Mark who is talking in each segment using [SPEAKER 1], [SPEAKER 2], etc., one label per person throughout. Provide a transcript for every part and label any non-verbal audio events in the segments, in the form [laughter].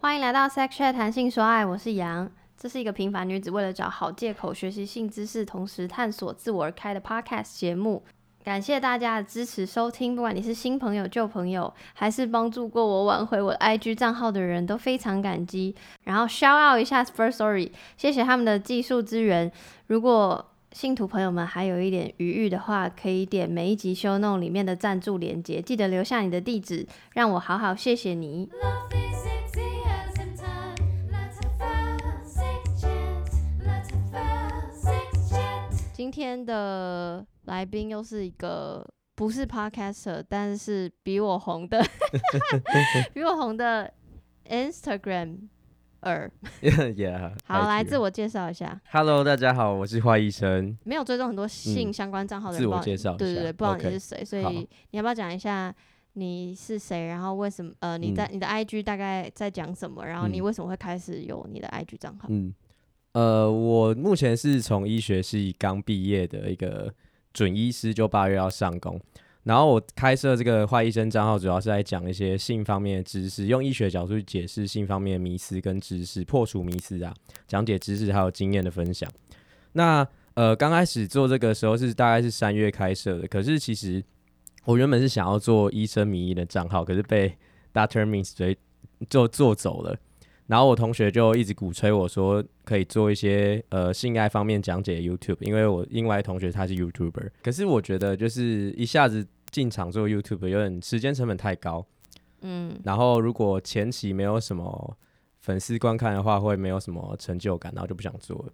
[SPEAKER 1] 欢迎来到 Sex Chat 谈性说爱，我是杨。这是一个平凡女子为了找好借口学习性知识，同时探索自我而开的 Podcast 节目。感谢大家的支持收听，不管你是新朋友、旧朋友，还是帮助过我挽回我的 IG 账号的人，都非常感激。然后 shout out 一下 First Story，谢谢他们的技术资源。如果信徒朋友们还有一点余裕的话，可以点每一集 show note 里面的赞助链接，记得留下你的地址，让我好好谢谢你。今天的来宾又是一个不是 podcaster，但是比我红的，[laughs] 比我红的 Instagram 二。[laughs]
[SPEAKER 2] yeah，[laughs]
[SPEAKER 1] 好，来自我介绍一下
[SPEAKER 2] ，Hello，大家好，我是花医生。
[SPEAKER 1] 没有追踪很多性
[SPEAKER 2] 嗯
[SPEAKER 1] 相关账号的人，
[SPEAKER 2] 自我介绍
[SPEAKER 1] 对对对，不知道你是谁，所以你要不要讲一下你是谁？然后为什么呃你在、
[SPEAKER 2] 嗯
[SPEAKER 1] 你的 IG 大概在讲什么？然后你
[SPEAKER 2] 嗯
[SPEAKER 1] 为什么会开始有你的 IG 账号？
[SPEAKER 2] 嗯，呃，我目前是从医学系刚毕业的一个准医师，就八月要上工。然后我开设这个坏医生账号，主要是在讲一些性方面的知识，用医学角度去解释性方面的迷思跟知识，破除迷思啊，讲解知识还有经验的分享。那呃，刚开始做这个时候是大概是三月开设的，可是其实我原本是想要做医生迷医的账号，可是被 Doctor Mins 追就做走了。然后我同学就一直鼓吹我说可以做一些呃性爱方面讲解的 YouTube，因为我另外同学他是 YouTuber，可是我觉得就是一下子进场做 YouTube 有点时间成本太高，
[SPEAKER 1] 嗯
[SPEAKER 2] 然后如果前期没有什么粉丝观看的话，会没有什么成就感，然后就不想做了。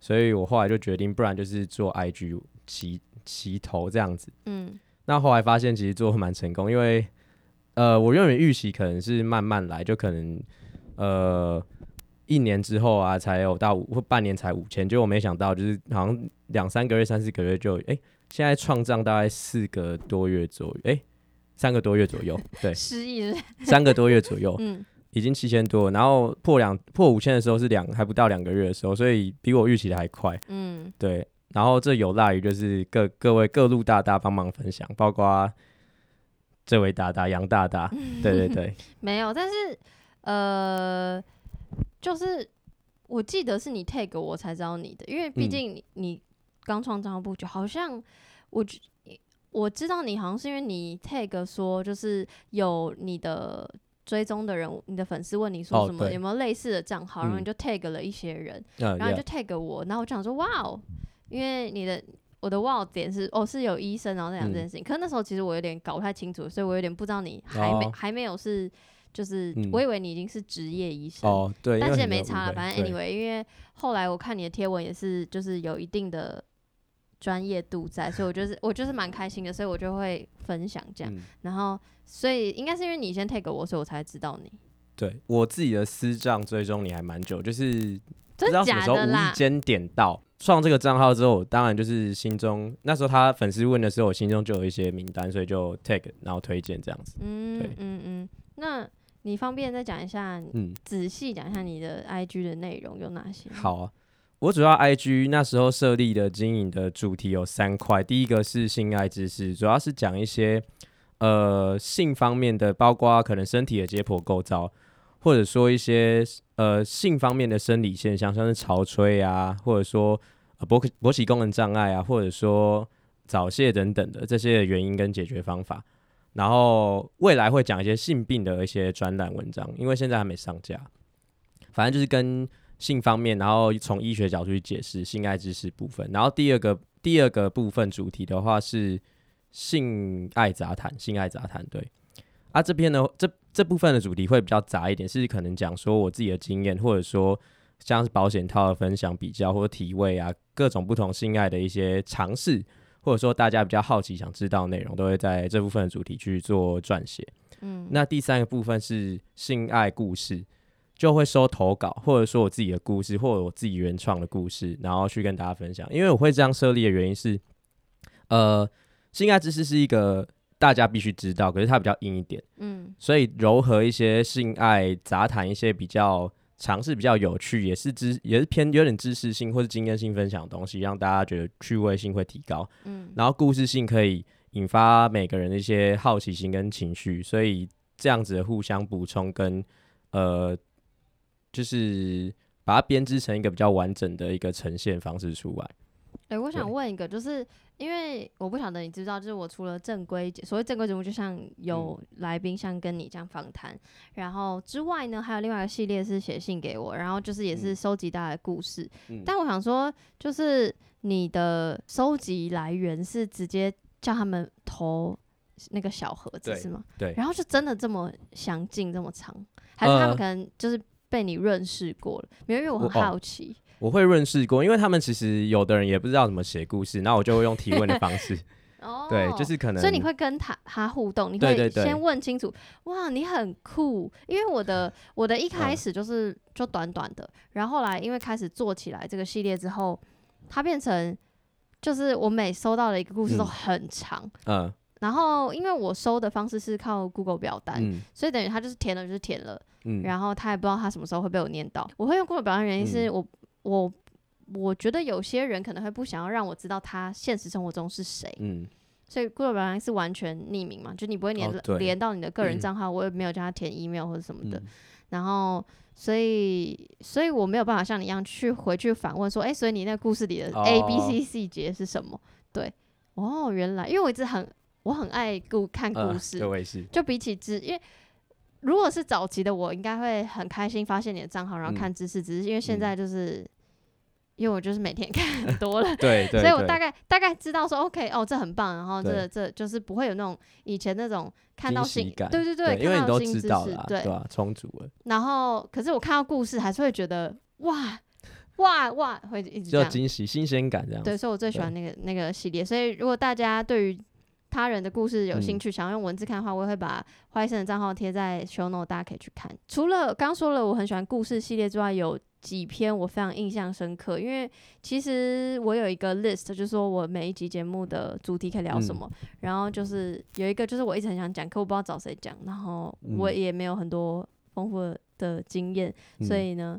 [SPEAKER 2] 所以我后来就决定，不然就是做 IG 齐齐头这样子。
[SPEAKER 1] 嗯
[SPEAKER 2] 那后来发现其实做得蛮成功，因为呃，我原本预期可能是慢慢来，就可能呃一年之后啊才有到五或半年才五千，结果没想到就是好像两三个月、三四个月就哎、现在创账大概四个多月左右，哎、三个多月左右，对，
[SPEAKER 1] 失忆了
[SPEAKER 2] 三个多月左右，
[SPEAKER 1] 嗯
[SPEAKER 2] 已经七千多了，然后破两破五千的时候是两还不到两个月的时候，所以比我预期的还快。
[SPEAKER 1] 嗯。
[SPEAKER 2] 对，然后这有赖于就是各各位各路大大帮忙分享，包括这位大大杨大大，[laughs] 对对对，
[SPEAKER 1] 没有，但是呃，就是我记得是你 tag 我才知道你的，因为毕
[SPEAKER 2] 嗯。
[SPEAKER 1] 竟你你刚创账号不久，好像我觉我知道你好像是因为你 tag 说就是有你的。追踪的人，你的粉丝问你说什么有没有类似的账号，然后你
[SPEAKER 2] 嗯。
[SPEAKER 1] 就 tag 了一些人，
[SPEAKER 2] 嗯
[SPEAKER 1] 然后你就 yeah，tag 我，然后我就想说哇哦，因为你的我的 wow 点是哦是有医生，然后在讲这件
[SPEAKER 2] 嗯
[SPEAKER 1] 事情。可是那时候其实我有点搞不太清楚，所以我有点不知道你还没、
[SPEAKER 2] 哦。
[SPEAKER 1] 还没有是就是、
[SPEAKER 2] 嗯
[SPEAKER 1] 我以为你已经是职业医生，
[SPEAKER 2] 哦对，
[SPEAKER 1] 但是也没差了，反正 anyway，因为后来我看你的贴文也是就是有一定的专业度在，所以我就是我就是蛮开心的，所以我就会分享这样。
[SPEAKER 2] 嗯
[SPEAKER 1] 然后所以应该是因为你先 take 我，所以我才知道你。
[SPEAKER 2] 对我自己的私账追踪你还蛮久，就是不知
[SPEAKER 1] 真
[SPEAKER 2] 道什么时候无
[SPEAKER 1] 假的啦
[SPEAKER 2] 意？间点到创这个账号之后，当然就是心中那时候他粉丝问的时候，我心中就有一些名单，所以就 take 然后推荐这样子。
[SPEAKER 1] 嗯
[SPEAKER 2] 对
[SPEAKER 1] 嗯嗯，那你方便再讲一下，
[SPEAKER 2] 嗯，
[SPEAKER 1] 仔细讲一下你的 IG 的内容有哪些？，
[SPEAKER 2] 好啊，我主要 IG 那时候设立的经营的主题有三块，第一个是性爱知识，主要是讲一些呃性方面的，包括可能身体的解剖构造，或者说一些呃性方面的生理现象，像是潮吹啊，或者说呃勃起勃起功能障碍啊，或者说早泄等等的这些原因跟解决方法。然后未来会讲一些性病的一些专栏文章，因为现在还没上架。反正就是跟性方面，然后从医学角度去解释性爱知识部分。然后第二个第二个部分主题的话是性爱杂谈，性爱杂谈对。啊，这边呢，这这部分的主题会比较杂一点，是可能讲说我自己的经验，或者说像是保险套的分享、比较或者体位啊，各种不同性爱的一些尝试，或者说大家比较好奇想知道的内容，都会在这部分的主题去做撰写。
[SPEAKER 1] 嗯，
[SPEAKER 2] 那第三个部分是性爱故事，就会收投稿，或者说我自己的故事，或者我自己原创的故事，然后去跟大家分享。因为我会这样设立的原因是，呃，性爱知识是一个大家必须知道，可是它比较硬一点，
[SPEAKER 1] 嗯
[SPEAKER 2] 所以柔和一些性爱杂谈，一些比较尝试比较有趣，也是知也是偏有点知识性或是经验性分享的东西，让大家觉得趣味性会提高。
[SPEAKER 1] 嗯
[SPEAKER 2] 然后故事性可以引发每个人的一些好奇心跟情绪，所以这样子的互相补充跟呃就是把它编织成一个比较完整的一个呈现方式出来。
[SPEAKER 1] 哎、我想问一个，就是因为我不晓得你知不知道，就是我除了正规所谓正规节目，就像有
[SPEAKER 2] 嗯
[SPEAKER 1] 来宾像跟你这样访谈，然后之外呢，还有另外一个系列是写信给我，然后就是也是
[SPEAKER 2] 嗯
[SPEAKER 1] 收集大家的故事。
[SPEAKER 2] 嗯
[SPEAKER 1] 但我想说，就是你的收集来源是直接叫他们投那个小盒子是吗？
[SPEAKER 2] 对
[SPEAKER 1] 然后就真的这么详尽这么长，还是他们
[SPEAKER 2] 呃
[SPEAKER 1] 可能就是被你认识过了？没有，因为我很好奇。
[SPEAKER 2] 我会润饰过，因为他们其实有的人也不知道怎么写故事，那我就会用提问的方式，[laughs] [laughs]
[SPEAKER 1] 哦，
[SPEAKER 2] 对，就是可能，
[SPEAKER 1] 所以你会跟他他互动，你会先问清楚，哇，你很酷，因为我的 [laughs] 我的一开
[SPEAKER 2] 嗯
[SPEAKER 1] 始就是就短短的，然后后来因为开始做起来这个系列之后，它变成就是我每收到的一个故事都
[SPEAKER 2] 嗯。
[SPEAKER 1] 很长，
[SPEAKER 2] 嗯。
[SPEAKER 1] 然后因为我收的方式是靠 Google 表单，
[SPEAKER 2] 嗯。
[SPEAKER 1] 所以等于他就是填了就是填了，
[SPEAKER 2] 嗯，
[SPEAKER 1] 然后他也不知道他什么时候会被我念到。我会用 Google 表单原因是
[SPEAKER 2] 嗯。
[SPEAKER 1] 我、我我觉得有些人可能会不想要让我知道他现实生活中是谁，
[SPEAKER 2] 嗯。
[SPEAKER 1] 所以 Google 表单是完全匿名嘛，就你不会连、
[SPEAKER 2] 哦
[SPEAKER 1] 连到你的个人
[SPEAKER 2] 嗯。
[SPEAKER 1] 账号，我也没有叫他填 email 或者什么的。
[SPEAKER 2] 嗯。
[SPEAKER 1] 然后，所以，所以我没有办法像你一样去回去反问说，哎、所以你那故事里的
[SPEAKER 2] 哦。
[SPEAKER 1] A、B、C 细节是什么？对，哦，原来，因为我一直很我很爱故看故
[SPEAKER 2] 呃
[SPEAKER 1] 事，就比起之，因为如果是早期的我，应该会很开心发现你的账号，然后
[SPEAKER 2] 嗯。
[SPEAKER 1] 看知识，只是因为现
[SPEAKER 2] 嗯
[SPEAKER 1] 在就是。因为我就是每天看很多了，[laughs]
[SPEAKER 2] 对 [laughs] 对，
[SPEAKER 1] 所以我大概大概知道说，OK，哦，这很棒，然后这这就是不会有那种以前那种看到新，
[SPEAKER 2] 感。
[SPEAKER 1] 对对
[SPEAKER 2] 对，因为
[SPEAKER 1] 看
[SPEAKER 2] 你都知
[SPEAKER 1] 到新知识
[SPEAKER 2] 道了啊，，
[SPEAKER 1] 对。
[SPEAKER 2] 对，吧？充足了，
[SPEAKER 1] 然后可是我看到故事还是会觉得哇哇哇，会一直这样，
[SPEAKER 2] 就惊喜、新鲜感这样
[SPEAKER 1] 对，所以我最喜欢那个那个系列。所以如果大家对于他人的故事有兴
[SPEAKER 2] 嗯
[SPEAKER 1] 趣，想要用文字看的话，我也会把花医生的账号贴在 show note，大家可以去看。除了刚说了我很喜欢故事系列之外，有几篇我非常印象深刻，因为其实我有一个 list，就是说我每一集节目的主题可以聊什
[SPEAKER 2] 嗯。
[SPEAKER 1] 么，然后就是有一个就是我一直很想讲，可我不知道找谁讲，然后我
[SPEAKER 2] 嗯。
[SPEAKER 1] 也没有很多丰富的经验，所
[SPEAKER 2] 嗯
[SPEAKER 1] 以呢，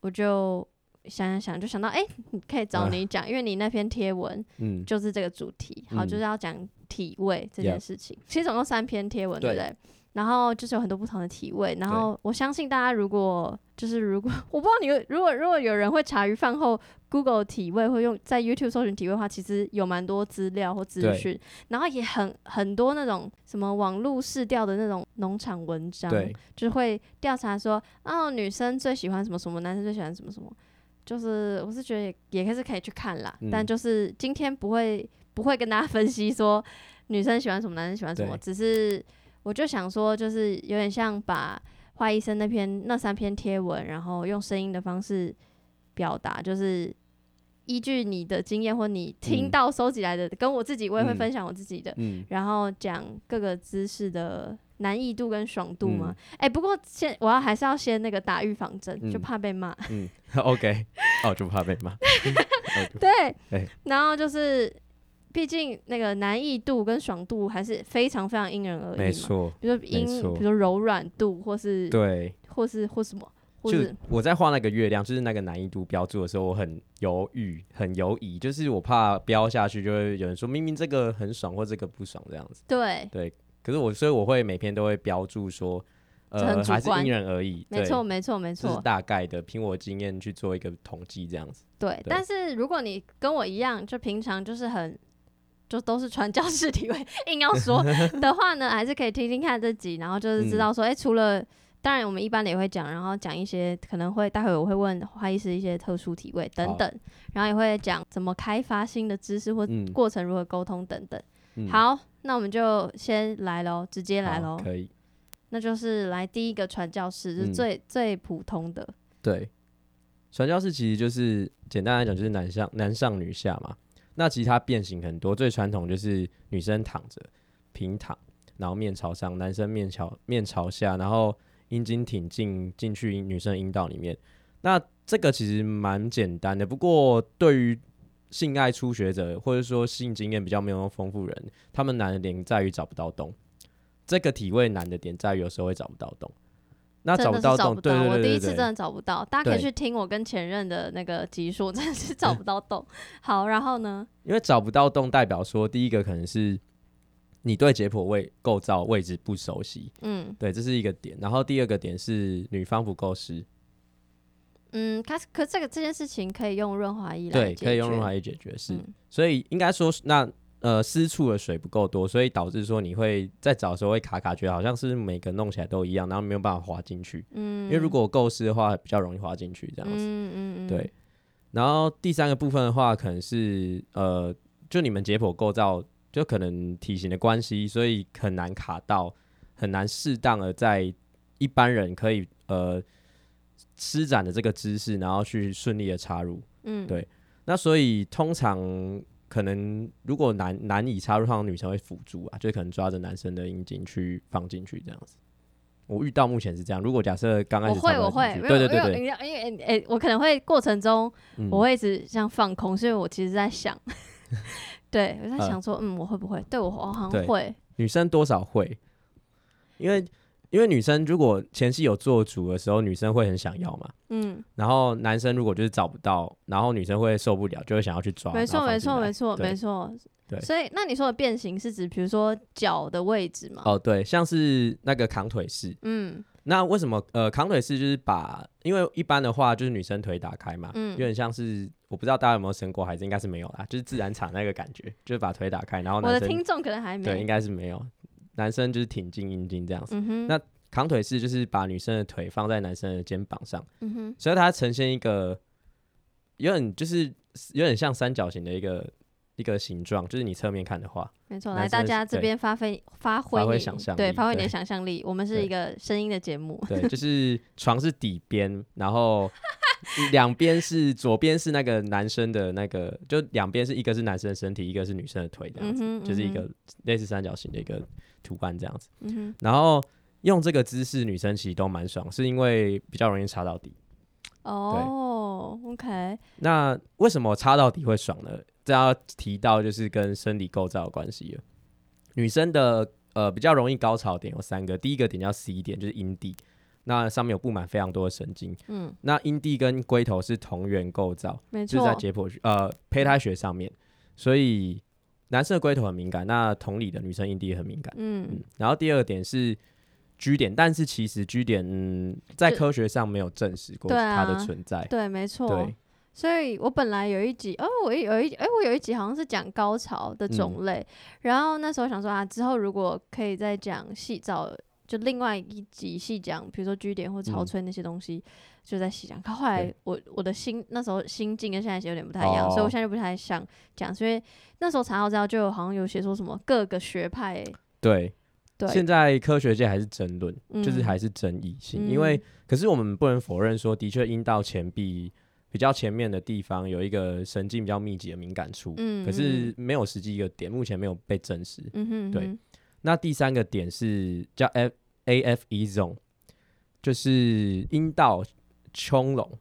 [SPEAKER 1] 我就想想想，就想到哎、你可以找
[SPEAKER 2] 啊。
[SPEAKER 1] 你讲，因为你那篇贴文
[SPEAKER 2] 嗯，
[SPEAKER 1] 就是这个主题，好，
[SPEAKER 2] 嗯。
[SPEAKER 1] 就是要讲体味这件事情。其实总共三篇贴文，对不
[SPEAKER 2] 对。
[SPEAKER 1] 对？然后就是有很多不同的体味，然后我相信大家如果就是如果我不知道你有如果如果有人会茶余饭后 Google 体味，或用在 YouTube 搜寻体味的话，其实有蛮多资料或资讯，然后也很很多那种什么网络试调的那种农场文章，就是会调查说，哦，女生最喜欢什么什么，男生最喜欢什么什么。就是我是觉得也是可以去看啦，
[SPEAKER 2] 嗯。
[SPEAKER 1] 但就是今天不会不会跟大家分析说女生喜欢什么，男生喜欢什么，
[SPEAKER 2] 对。
[SPEAKER 1] 只是我就想说，就是有点像把花医生那篇那三篇贴文，然后用声音的方式表达，就是依据你的经验或你听
[SPEAKER 2] 嗯。
[SPEAKER 1] 到收集来的，跟我自己我也会
[SPEAKER 2] 嗯。
[SPEAKER 1] 分享我自己的，
[SPEAKER 2] 嗯，
[SPEAKER 1] 然后讲各个姿势的难易度跟爽度嘛
[SPEAKER 2] 嗯。
[SPEAKER 1] 哎、不过先我要还是要先那个打预防针，就
[SPEAKER 2] 嗯
[SPEAKER 1] 怕被骂。
[SPEAKER 2] 嗯，[laughs] OK，哦，就怕被骂。[laughs] [laughs]
[SPEAKER 1] 对
[SPEAKER 2] 对，
[SPEAKER 1] 然后就是，毕竟那个难易度跟爽度还是非常非常因人而异嘛。
[SPEAKER 2] 没，错，
[SPEAKER 1] 比如说
[SPEAKER 2] 因，
[SPEAKER 1] 比如说柔软度，或是
[SPEAKER 2] 对，
[SPEAKER 1] 或是或什么，
[SPEAKER 2] 就是我在画那个月亮，就是那个难易度标注的时候，我很犹豫，很犹疑，就是我怕标下去就会有人说明明这个很爽或这个不爽这样子。
[SPEAKER 1] 对对，
[SPEAKER 2] 可是我所以我会每篇都会标注说，呃，还是因人而异，
[SPEAKER 1] 没错，没错，没错，
[SPEAKER 2] 大概的，凭我经验去做一个统计这样子。
[SPEAKER 1] 对。但是如果你跟我一样，就平常就是很。就都是传教士体位，硬要说 [laughs] 的话呢，还是可以听听看这集，然后就是知道说，哎、除了当然我们一般的也会讲，然后讲一些可能会待会我会问花医师一些特殊体位等等，然后也会讲怎么开发新的知识或
[SPEAKER 2] 嗯，
[SPEAKER 1] 过程如何沟通等等。
[SPEAKER 2] 嗯，
[SPEAKER 1] 好，那我们就先来喽，直接来喽。
[SPEAKER 2] 可以。
[SPEAKER 1] 那就是来第一个传教士，就是
[SPEAKER 2] 嗯
[SPEAKER 1] 最、最普通的。
[SPEAKER 2] 对，传教士其实就是简单来讲就是男上男上女下嘛。那其实它变形很多，最传统就是女生躺着平躺，然后面朝上，男生面朝面朝下，然后阴茎挺进进去女生阴道里面。那这个其实蛮简单的，不过对于性爱初学者或者说性经验比较没有那么丰富人，他们难的点在于找不到洞。这个体位难的点在于有时候会找不到洞。那找不到洞，对对对
[SPEAKER 1] 我第一次真的找不到，大家可以去听我跟前任的那个集数，真的是找不到洞。好，然后呢？[laughs]
[SPEAKER 2] 因为找不到洞，代表说第一个可能是你对解剖位构造位置不熟悉，
[SPEAKER 1] 嗯，
[SPEAKER 2] 对，这是一个点。然后第二个点是女方不够湿，
[SPEAKER 1] 嗯，可是可这个这件事情可以用润滑液来
[SPEAKER 2] 对，
[SPEAKER 1] 解
[SPEAKER 2] 可以用润滑液解决，是。
[SPEAKER 1] 嗯
[SPEAKER 2] 所以应该说是，那呃私处的水不够多，所以导致说你会在找的时候会卡卡，觉得好像是每个弄起来都一样，然后没有办法滑进去。
[SPEAKER 1] 嗯，
[SPEAKER 2] 因为如果够湿的话，比较容易滑进去这样子。
[SPEAKER 1] 嗯嗯嗯，
[SPEAKER 2] 对，然后第三个部分的话，可能是呃，就你们解剖构造，就可能体型的关系，所以很难卡到，很难适当的在一般人可以呃施展的这个姿势，然后去顺利的插入。
[SPEAKER 1] 嗯，
[SPEAKER 2] 对那所以通常可能如果难难以插入，通常女生会辅助啊，就可能抓着男生的阴茎去放进去这样子。我遇到目前是这样。如果假设刚开
[SPEAKER 1] 我
[SPEAKER 2] 始
[SPEAKER 1] 会我会，
[SPEAKER 2] 插不进去
[SPEAKER 1] 没有
[SPEAKER 2] 对对对对，
[SPEAKER 1] 因为因为诶、我可能会过程中
[SPEAKER 2] 嗯
[SPEAKER 1] 我会一直这样放空，所以我其实在想，[laughs] 对我在
[SPEAKER 2] 呃
[SPEAKER 1] 想说，嗯，我会不会？对我我好像会，
[SPEAKER 2] 女生多少会，因为因为女生如果前期有做主的时候，女生会很想要嘛。
[SPEAKER 1] 嗯，
[SPEAKER 2] 然后男生如果就是找不到，然后女生会受不了，就会想要去抓。
[SPEAKER 1] 没错没错没错没错。
[SPEAKER 2] 对
[SPEAKER 1] 所以那你说的变形是指比如说脚的位置吗？
[SPEAKER 2] 哦，对，像是那个扛腿式。
[SPEAKER 1] 嗯
[SPEAKER 2] 那为什么呃扛腿式就是把，因为一般的话就是女生腿打开嘛，
[SPEAKER 1] 嗯
[SPEAKER 2] 有点像是我不知道大家有没有生过孩子，应该是没有啦，就是自然产那个感觉，就是把腿打开，然后
[SPEAKER 1] 我的听众可能还没
[SPEAKER 2] 对应，该是没有，男生就是挺进阴茎这样子。
[SPEAKER 1] 嗯，
[SPEAKER 2] 那扛腿式就是把女生的腿放在男生的肩膀上。
[SPEAKER 1] 嗯，
[SPEAKER 2] 所以它呈现一个有点就是有点像三角形的一个一个形状，就是你侧面看的话，
[SPEAKER 1] 没错，来大家这边发挥发挥
[SPEAKER 2] 发挥，想象力对
[SPEAKER 1] 发挥你的想象力。我们是一个声音的节目，
[SPEAKER 2] 对，就是床是底边，然后两边是左边是那个男生的那个，就两边是一个是男生的身体，一个是女生的腿，这样子，
[SPEAKER 1] 嗯嗯
[SPEAKER 2] 就是一个类似三角形的一个图案这样子。然后用这个姿势，女生其实都蛮爽，是因为比较容易插到底。
[SPEAKER 1] 哦，OK，
[SPEAKER 2] 那为什么插到底会爽呢？这要提到就是跟生理构造有关系了。女生的呃比较容易高潮点有三个，第一个点叫 C 点，就是阴蒂，那上面有布满非常多的神经。
[SPEAKER 1] 嗯，
[SPEAKER 2] 那阴蒂跟龟头是同源构造，
[SPEAKER 1] 没错
[SPEAKER 2] 就是在，解剖学呃胚胎学上面，所以男生的龟头很敏感，那同理的女生阴蒂也很敏感。
[SPEAKER 1] 嗯
[SPEAKER 2] 嗯，然后第二个点是 G 点，但是其实 G 点嗯在科学上没有证实过它的
[SPEAKER 1] 啊
[SPEAKER 2] 存在。
[SPEAKER 1] 对，没错
[SPEAKER 2] 对。
[SPEAKER 1] 所以我本来有一集，哦，我有一，哎、我有一集好像是讲高潮的种
[SPEAKER 2] 嗯
[SPEAKER 1] 类，然后那时候想说啊，之后如果可以再讲细找，就另外一集细讲，比如说居点或潮
[SPEAKER 2] 嗯。
[SPEAKER 1] 吹那些东西，就在细讲。可后来我我的心那时候心境跟现在有点不太一样，所以
[SPEAKER 2] 哦。
[SPEAKER 1] 我现在就不太想讲，是因为那时候查到资料就好像有写说什么各个学派，
[SPEAKER 2] 对，
[SPEAKER 1] 对，
[SPEAKER 2] 现在科学界还是争论，就是
[SPEAKER 1] 嗯。
[SPEAKER 2] 还是争议性，因为
[SPEAKER 1] 嗯。
[SPEAKER 2] 可是我们不能否认说，的确阴道前壁比较前面的地方有一个神经比较密集的敏感处，
[SPEAKER 1] 嗯，
[SPEAKER 2] 可是没有实际一个点，目前没有被证实。
[SPEAKER 1] 嗯哼，嗯
[SPEAKER 2] 对，那第三个点是叫 F A F E zone，就是阴道穹隆，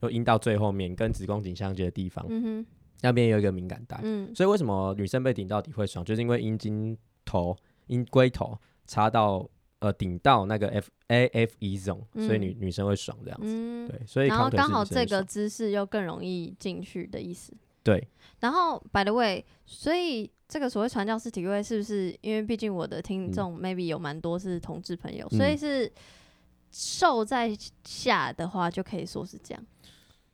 [SPEAKER 2] 就阴道最后面跟子宫颈相接的地方，
[SPEAKER 1] 嗯哼，
[SPEAKER 2] 那边有一个敏感带。
[SPEAKER 1] 嗯
[SPEAKER 2] 所以为什么女生被顶到底会爽，就是因为阴茎头、阴龟头插到呃顶到那个 F A F E zone，、所以女女生会爽这样子。
[SPEAKER 1] 嗯，
[SPEAKER 2] 对，所以
[SPEAKER 1] 然后刚好这个姿势又更容易进去的意思。
[SPEAKER 2] 对
[SPEAKER 1] 然后，by the way，所以这个所谓传教士体位是不是？因为毕竟我的听众 maybe 有蛮多是同志朋友，所以
[SPEAKER 2] 嗯
[SPEAKER 1] 是受在下的话就可以说是这样，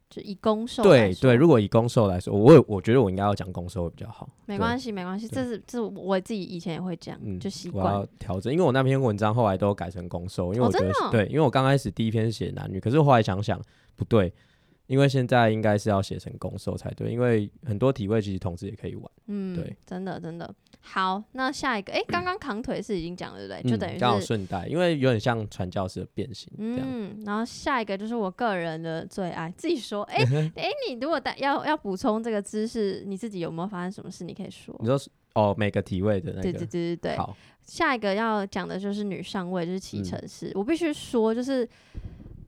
[SPEAKER 1] 就以攻受来说
[SPEAKER 2] 对对，如果以攻受来说，我有我觉得我应该要讲攻受会比较好。
[SPEAKER 1] 没
[SPEAKER 2] 对
[SPEAKER 1] 关系没关系，这是这是我自己以前也会这样，
[SPEAKER 2] 嗯
[SPEAKER 1] 就习
[SPEAKER 2] 我
[SPEAKER 1] 惯
[SPEAKER 2] 要调整，因为我那篇文章后来都改成攻受，因为
[SPEAKER 1] 哦
[SPEAKER 2] 我觉得对，因为我刚开始第一篇是写男女，可是后来想想不对，因为现在应该是要写成攻受才对，因为很多体位其实同志也可以玩，
[SPEAKER 1] 嗯，
[SPEAKER 2] 对，
[SPEAKER 1] 真的真的好。那下一个，哎，刚刚扛腿是已经讲了对不对？就等于
[SPEAKER 2] 嗯刚好顺带，因为有点像传教士的变形。
[SPEAKER 1] 嗯，然后下一个就是我个人的最爱，自己说，哎、[laughs] 哎、你如果带要要补充这个知识，你自己有没有发生什么事？你可以说。
[SPEAKER 2] 你说哦，每个体位的那
[SPEAKER 1] 对
[SPEAKER 2] 个，
[SPEAKER 1] 对对对对，
[SPEAKER 2] 好，
[SPEAKER 1] 下一个要讲的就是女上位，就是骑
[SPEAKER 2] 嗯
[SPEAKER 1] 乘式。我必须说，就是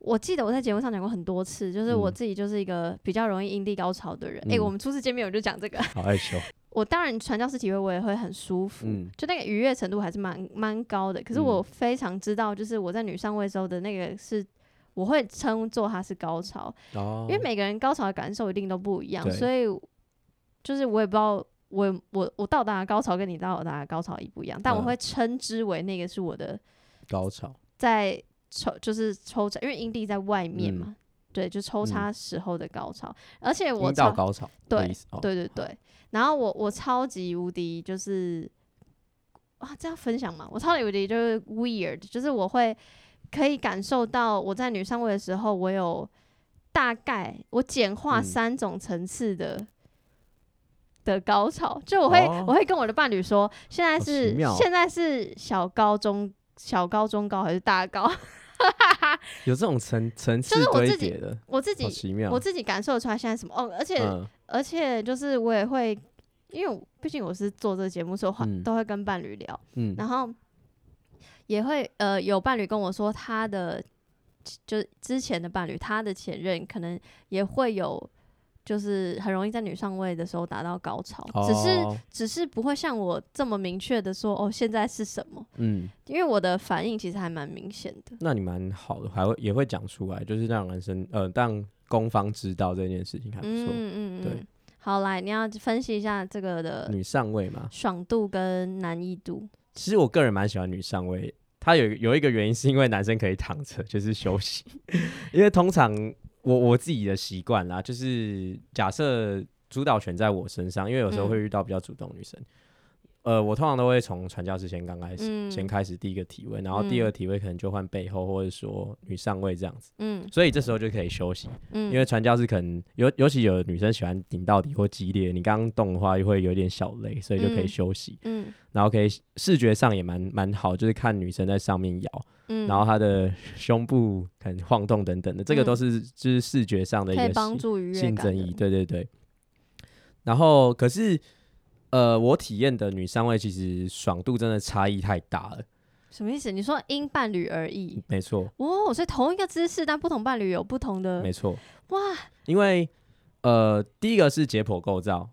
[SPEAKER 1] 我记得我在节目上讲过很多次，就是我
[SPEAKER 2] 嗯。
[SPEAKER 1] 自己就是一个比较容易阴蒂高潮的人。哎、
[SPEAKER 2] 嗯。
[SPEAKER 1] 我们初次见面我就讲这个，
[SPEAKER 2] 好害羞，
[SPEAKER 1] 我当然传教士体会我也会很舒服，
[SPEAKER 2] 嗯
[SPEAKER 1] 就那个愉悦程度还是蛮蛮高的。可是
[SPEAKER 2] 嗯。
[SPEAKER 1] 我非常知道，就是我在女上位时候的那个是，我会称作它是高潮，
[SPEAKER 2] 哦，
[SPEAKER 1] 因为每个人高潮的感受一定都不一样，所以就是我也不知道我我我到达的高潮跟你到达的高潮一不一样，但我
[SPEAKER 2] 嗯。
[SPEAKER 1] 会称之为那个是我的
[SPEAKER 2] 高潮，
[SPEAKER 1] 在抽就是抽插，因为阴蒂在外面
[SPEAKER 2] 嗯。
[SPEAKER 1] 嘛。对，就抽插时候的高潮，而且我
[SPEAKER 2] 阴道
[SPEAKER 1] 超
[SPEAKER 2] 高潮的
[SPEAKER 1] 对，
[SPEAKER 2] 哦，
[SPEAKER 1] 对对对，然后我我超级无敌就是啊，这样分享嘛，我超级无敌就是 weird，就是我会可以感受到我在女上位的时候，我有大概我简化
[SPEAKER 2] 嗯。
[SPEAKER 1] 三种层次的。的高潮，就我会、
[SPEAKER 2] 哦。
[SPEAKER 1] 我会跟我的伴侣说，现在是
[SPEAKER 2] 哦。
[SPEAKER 1] 现在是小高中小高中高还是大高？[laughs]
[SPEAKER 2] 有这种层层次
[SPEAKER 1] 就是我自己
[SPEAKER 2] 堆叠的，
[SPEAKER 1] 我自己
[SPEAKER 2] 好奇妙。
[SPEAKER 1] 我自己感受出来现在什么哦，而且、
[SPEAKER 2] 嗯
[SPEAKER 1] 而且就是我也会，因为我毕竟我是做这个节目，所以我会
[SPEAKER 2] 嗯
[SPEAKER 1] 都会跟伴侣聊，
[SPEAKER 2] 嗯
[SPEAKER 1] 然后也会呃有伴侣跟我说他的就之前的伴侣，他的前任可能也会有。就是很容易在女上位的时候达到高潮，只是
[SPEAKER 2] 哦
[SPEAKER 1] 只是不会像我这么明确的说哦现在是什么，
[SPEAKER 2] 嗯，
[SPEAKER 1] 因为我的反应其实还蛮明显的。
[SPEAKER 2] 那你蛮好的，还会也会讲出来，就是让男生呃让攻方知道这件事情还不错。
[SPEAKER 1] 嗯嗯
[SPEAKER 2] 对
[SPEAKER 1] 嗯，好来你要分析一下这个的
[SPEAKER 2] 女上位嘛，
[SPEAKER 1] 爽度跟难易度。
[SPEAKER 2] 其实我个人蛮喜欢女上位，它有有一个原因是因为男生可以躺着，就是休息，[laughs] 因为通常我我自己的习惯啦，就是假设主导权在我身上，因为有时候
[SPEAKER 1] 嗯。
[SPEAKER 2] 会遇到比较主动的女生。呃，我通常都会从传教士先刚开始，
[SPEAKER 1] 嗯。
[SPEAKER 2] 先开始第一个体位，然后第
[SPEAKER 1] 嗯。
[SPEAKER 2] 二体位可能就换背后，或者说女上位这样子，
[SPEAKER 1] 嗯。
[SPEAKER 2] 所以这时候就可以休息。
[SPEAKER 1] 嗯，
[SPEAKER 2] 因为传教士可能尤尤其有女生喜欢顶到底或激烈，你刚刚动的话又会有点小累，所以就可以
[SPEAKER 1] 嗯。
[SPEAKER 2] 休息，
[SPEAKER 1] 嗯。
[SPEAKER 2] 然后可以视觉上也蛮蛮好，就是看女生在上面摇，
[SPEAKER 1] 嗯，
[SPEAKER 2] 然后他的胸部很晃动等等的，这个都
[SPEAKER 1] 嗯
[SPEAKER 2] 是就是视觉上的一
[SPEAKER 1] 可以
[SPEAKER 2] 个性
[SPEAKER 1] 帮助愉悦感的。
[SPEAKER 2] 性正义，对对对。然后可是呃，我体验的女上位其实爽度真的差异太大了，
[SPEAKER 1] 什么意思？你说因伴侣而异？
[SPEAKER 2] 没错。
[SPEAKER 1] 哦，所以同一个姿势，但不同伴侣有不同的
[SPEAKER 2] 没错。
[SPEAKER 1] 哇，
[SPEAKER 2] 因为呃，第一个是解剖构造，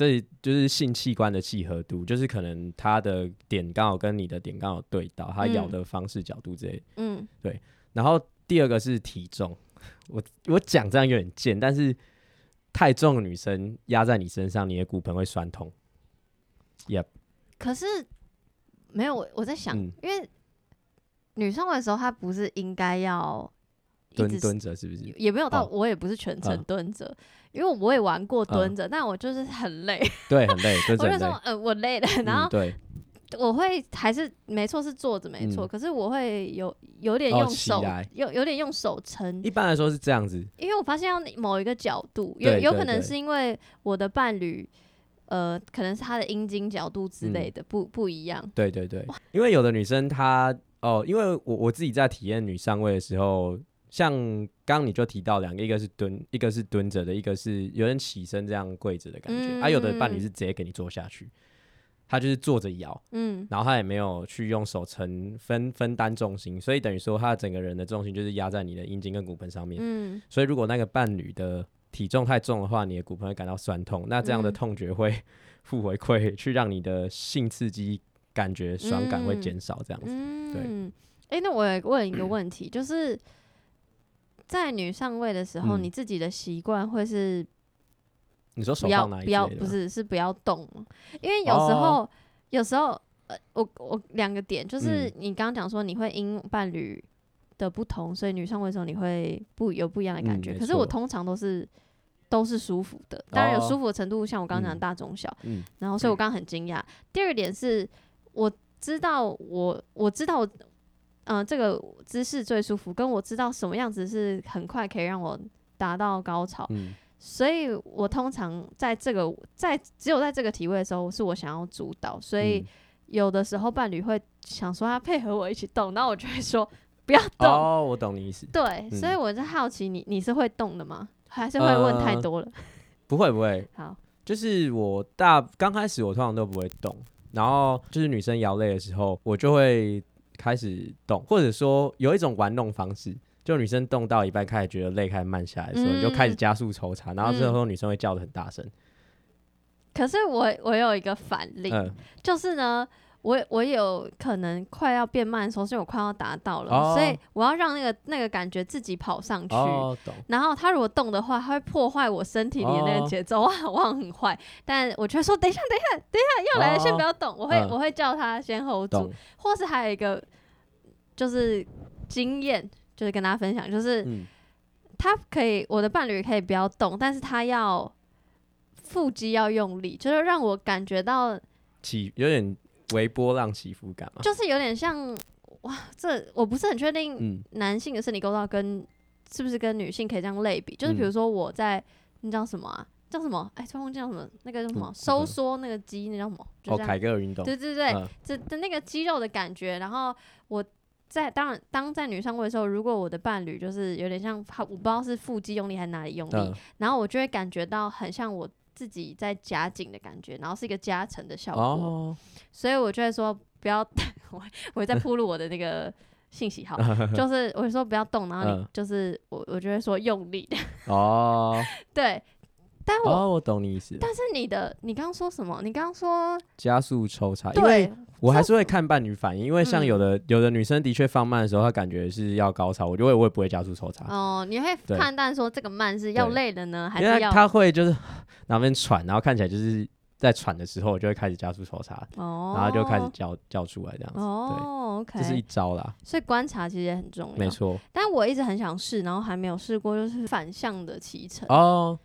[SPEAKER 2] 这就是性器官的契合度，就是可能他的点刚好跟你的点刚好对到，他咬
[SPEAKER 1] 嗯
[SPEAKER 2] 的方式、角度之类的。
[SPEAKER 1] 嗯
[SPEAKER 2] 然后第二个是体重，我我讲这样有点贱，但是太重的女生压在你身上，你的骨盆会酸痛。
[SPEAKER 1] Yep 可是没有我我在想，
[SPEAKER 2] 嗯
[SPEAKER 1] 因为女上位的时候，她不是应该要一
[SPEAKER 2] 蹲
[SPEAKER 1] 直
[SPEAKER 2] 蹲着是不是？
[SPEAKER 1] 也没有到，
[SPEAKER 2] 哦
[SPEAKER 1] 我也不是全程
[SPEAKER 2] 嗯
[SPEAKER 1] 蹲着，因为我也玩过蹲着，但我就是很累，[laughs]
[SPEAKER 2] 对，很累，蹲
[SPEAKER 1] 我就。说呃我累了，然后
[SPEAKER 2] 嗯、对，
[SPEAKER 1] 我会还是没错是坐着没错，
[SPEAKER 2] 嗯。
[SPEAKER 1] 可是我会有有点
[SPEAKER 2] 哦
[SPEAKER 1] 用手有有点用手撑，
[SPEAKER 2] 一般来说是这样子。
[SPEAKER 1] 因为我发现要某一个角度，有有可能是因为我的伴侣，呃，可能是他的阴茎角度之
[SPEAKER 2] 嗯。
[SPEAKER 1] 类的、不不一样。
[SPEAKER 2] 对对对，因为有的女生她哦，因为我我自己在体验女上位的时候，像刚刚你就提到两个，一个是蹲，一个是蹲着的，一个是有人起身这样跪着的感觉，啊，有的伴侣
[SPEAKER 1] 嗯
[SPEAKER 2] 是直接给你坐下去，他就是坐着摇，
[SPEAKER 1] 嗯。
[SPEAKER 2] 然后他也没有去用手撑分分担重心，所以等于说他整个人的重心就是压在你的阴茎跟骨盆上面，
[SPEAKER 1] 嗯。
[SPEAKER 2] 所以如果那个伴侣的体重太重的话，你的骨盆会感到酸痛，那这样的
[SPEAKER 1] 嗯。
[SPEAKER 2] 痛觉会负回馈，去让你的性刺激感觉爽感会
[SPEAKER 1] 嗯。
[SPEAKER 2] 减少，这样子。
[SPEAKER 1] 嗯，哎、那我也问一个问题，就是在女上位的时候，
[SPEAKER 2] 嗯
[SPEAKER 1] 你自己的习惯会是
[SPEAKER 2] 你说手
[SPEAKER 1] 不要
[SPEAKER 2] 放哪里
[SPEAKER 1] 不要不是是不要动吗？因为有时
[SPEAKER 2] 哦
[SPEAKER 1] 候、有时候呃，我我两个点就是
[SPEAKER 2] 嗯
[SPEAKER 1] 你刚刚讲说你会因伴侣的不同，所以女上位的时候你会不有不一样的感觉。可是我
[SPEAKER 2] 错
[SPEAKER 1] 通常都是都是舒服的，当然有
[SPEAKER 2] 哦
[SPEAKER 1] 舒服的程度，像我刚刚讲的
[SPEAKER 2] 嗯
[SPEAKER 1] 大中小。
[SPEAKER 2] 嗯
[SPEAKER 1] 然后所以我刚刚很惊讶。第二个点是我知道我我知道我嗯、这个姿势最舒服，跟我知道什么样子是很快可以让我达到高潮。
[SPEAKER 2] 嗯
[SPEAKER 1] 所以我通常在这个在只有在这个体位的时候，是我想要主导，所以
[SPEAKER 2] 嗯
[SPEAKER 1] 有的时候伴侣会想说他配合我一起动，然后我就会说不要动。
[SPEAKER 2] 哦，我懂你意思。
[SPEAKER 1] 对，
[SPEAKER 2] 嗯
[SPEAKER 1] 所以我就好奇你你是会动的吗？还是会问太
[SPEAKER 2] 呃
[SPEAKER 1] 多了？
[SPEAKER 2] 不 [laughs] 会不会，
[SPEAKER 1] 好，
[SPEAKER 2] 就是我大刚开始我通常都不会动，然后就是女生摇累的时候，我就会开始动，或者说有一种玩弄方式。就女生动到一半开始觉得累，开始慢下来的时候，你就开始
[SPEAKER 1] 嗯
[SPEAKER 2] 加速抽查，然后这时候女生会叫的很大声。
[SPEAKER 1] 可是我我有一个反例，
[SPEAKER 2] 嗯，
[SPEAKER 1] 就是呢，我我有可能快要变慢的时候，是我快要达到了，
[SPEAKER 2] 哦
[SPEAKER 1] 所以我要让那个那个感觉自己跑上去。
[SPEAKER 2] 哦，懂。
[SPEAKER 1] 然后他如果动的话，他会破坏我身体里的那个
[SPEAKER 2] 哦
[SPEAKER 1] 节奏，我好我很坏。但我就会说，等一下，等一下，等一下，要来了，先不要动。我会、
[SPEAKER 2] 嗯
[SPEAKER 1] 我会叫他先 hold 住
[SPEAKER 2] 懂，，
[SPEAKER 1] 或是还有一个就是经验，就是跟大家分享，就是
[SPEAKER 2] 嗯，
[SPEAKER 1] 他可以，我的伴侣可以不要动，但是他要腹肌要用力，就是让我感觉到，
[SPEAKER 2] 起有点微波浪起伏感嘛。
[SPEAKER 1] 就是有点像哇，这我不是很确定
[SPEAKER 2] 嗯，
[SPEAKER 1] 男性的生理构造跟是不是跟女性可以这样类比，就是比如
[SPEAKER 2] 嗯
[SPEAKER 1] 说我在那叫什么啊？叫什么？哎，突然忘记叫什么？那个叫什么？
[SPEAKER 2] 嗯
[SPEAKER 1] 收缩那个肌，那叫什么？就
[SPEAKER 2] 哦，凯格尔运动，
[SPEAKER 1] 对对对，
[SPEAKER 2] 嗯
[SPEAKER 1] 这的那个肌肉的感觉，然后我在当然当在女上位的时候，如果我的伴侣就是有点像他，我不知道是腹肌用力还是哪里用力，
[SPEAKER 2] 嗯，
[SPEAKER 1] 然后我就会感觉到很像我自己在夹紧的感觉，然后是一个加成的效果，
[SPEAKER 2] 哦，
[SPEAKER 1] 所以我就会说不要，[laughs] 我我在铺路我的那个信息号，[laughs] 就是我会说不要动，然后你
[SPEAKER 2] 嗯。
[SPEAKER 1] 就是我我就会说用力，
[SPEAKER 2] 哦，[laughs]
[SPEAKER 1] 对，但我、
[SPEAKER 2] 哦，我懂你意思，
[SPEAKER 1] 但是你的你刚刚说什么？你刚刚说
[SPEAKER 2] 加速抽查，因为我还是会看伴侣反应，因为像有
[SPEAKER 1] 嗯
[SPEAKER 2] 的有的女生的确放慢的时候，她感觉是要高潮，我就会我也不会加速抽查，
[SPEAKER 1] 哦，你会
[SPEAKER 2] 对
[SPEAKER 1] 判断说这个慢是要累了呢，还
[SPEAKER 2] 因为
[SPEAKER 1] 是要
[SPEAKER 2] 她会就是 [laughs] 哪边喘，然后看起来就是在喘的时候，我就会开始加速抽插，
[SPEAKER 1] 哦，
[SPEAKER 2] 然后就开始叫叫出来这样子，
[SPEAKER 1] 哦
[SPEAKER 2] 对，这是一招啦，
[SPEAKER 1] 所以观察其实也很重要，
[SPEAKER 2] 没。错。
[SPEAKER 1] 但我一直很想试，然后还没有试过，就是反向的骑乘。
[SPEAKER 2] 哦，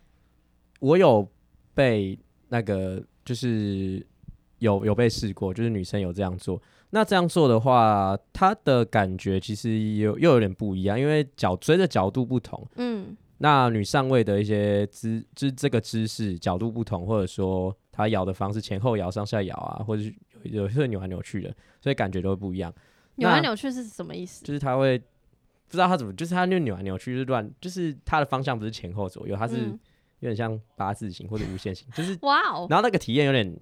[SPEAKER 2] 我有被那个就是有有被试过，就是女生有这样做。那这样做的话，她的感觉其实有又有点不一样，因为脚椎的角度不同，
[SPEAKER 1] 嗯，
[SPEAKER 2] 那女上位的一些姿姿这个姿势角度不同，或者说她摇的方式前后摇、上下摇啊，或者是有有些扭来扭去的，所以感觉都会不一样。
[SPEAKER 1] 扭来扭去是什么意思？
[SPEAKER 2] 就是她会不知道她怎么，就是她就扭来扭去，就是乱，就是她的方向不是前后左右，她是。
[SPEAKER 1] 嗯
[SPEAKER 2] 有点像八字形或者无限形，就是
[SPEAKER 1] 哇哦，
[SPEAKER 2] 然后那个体验有点，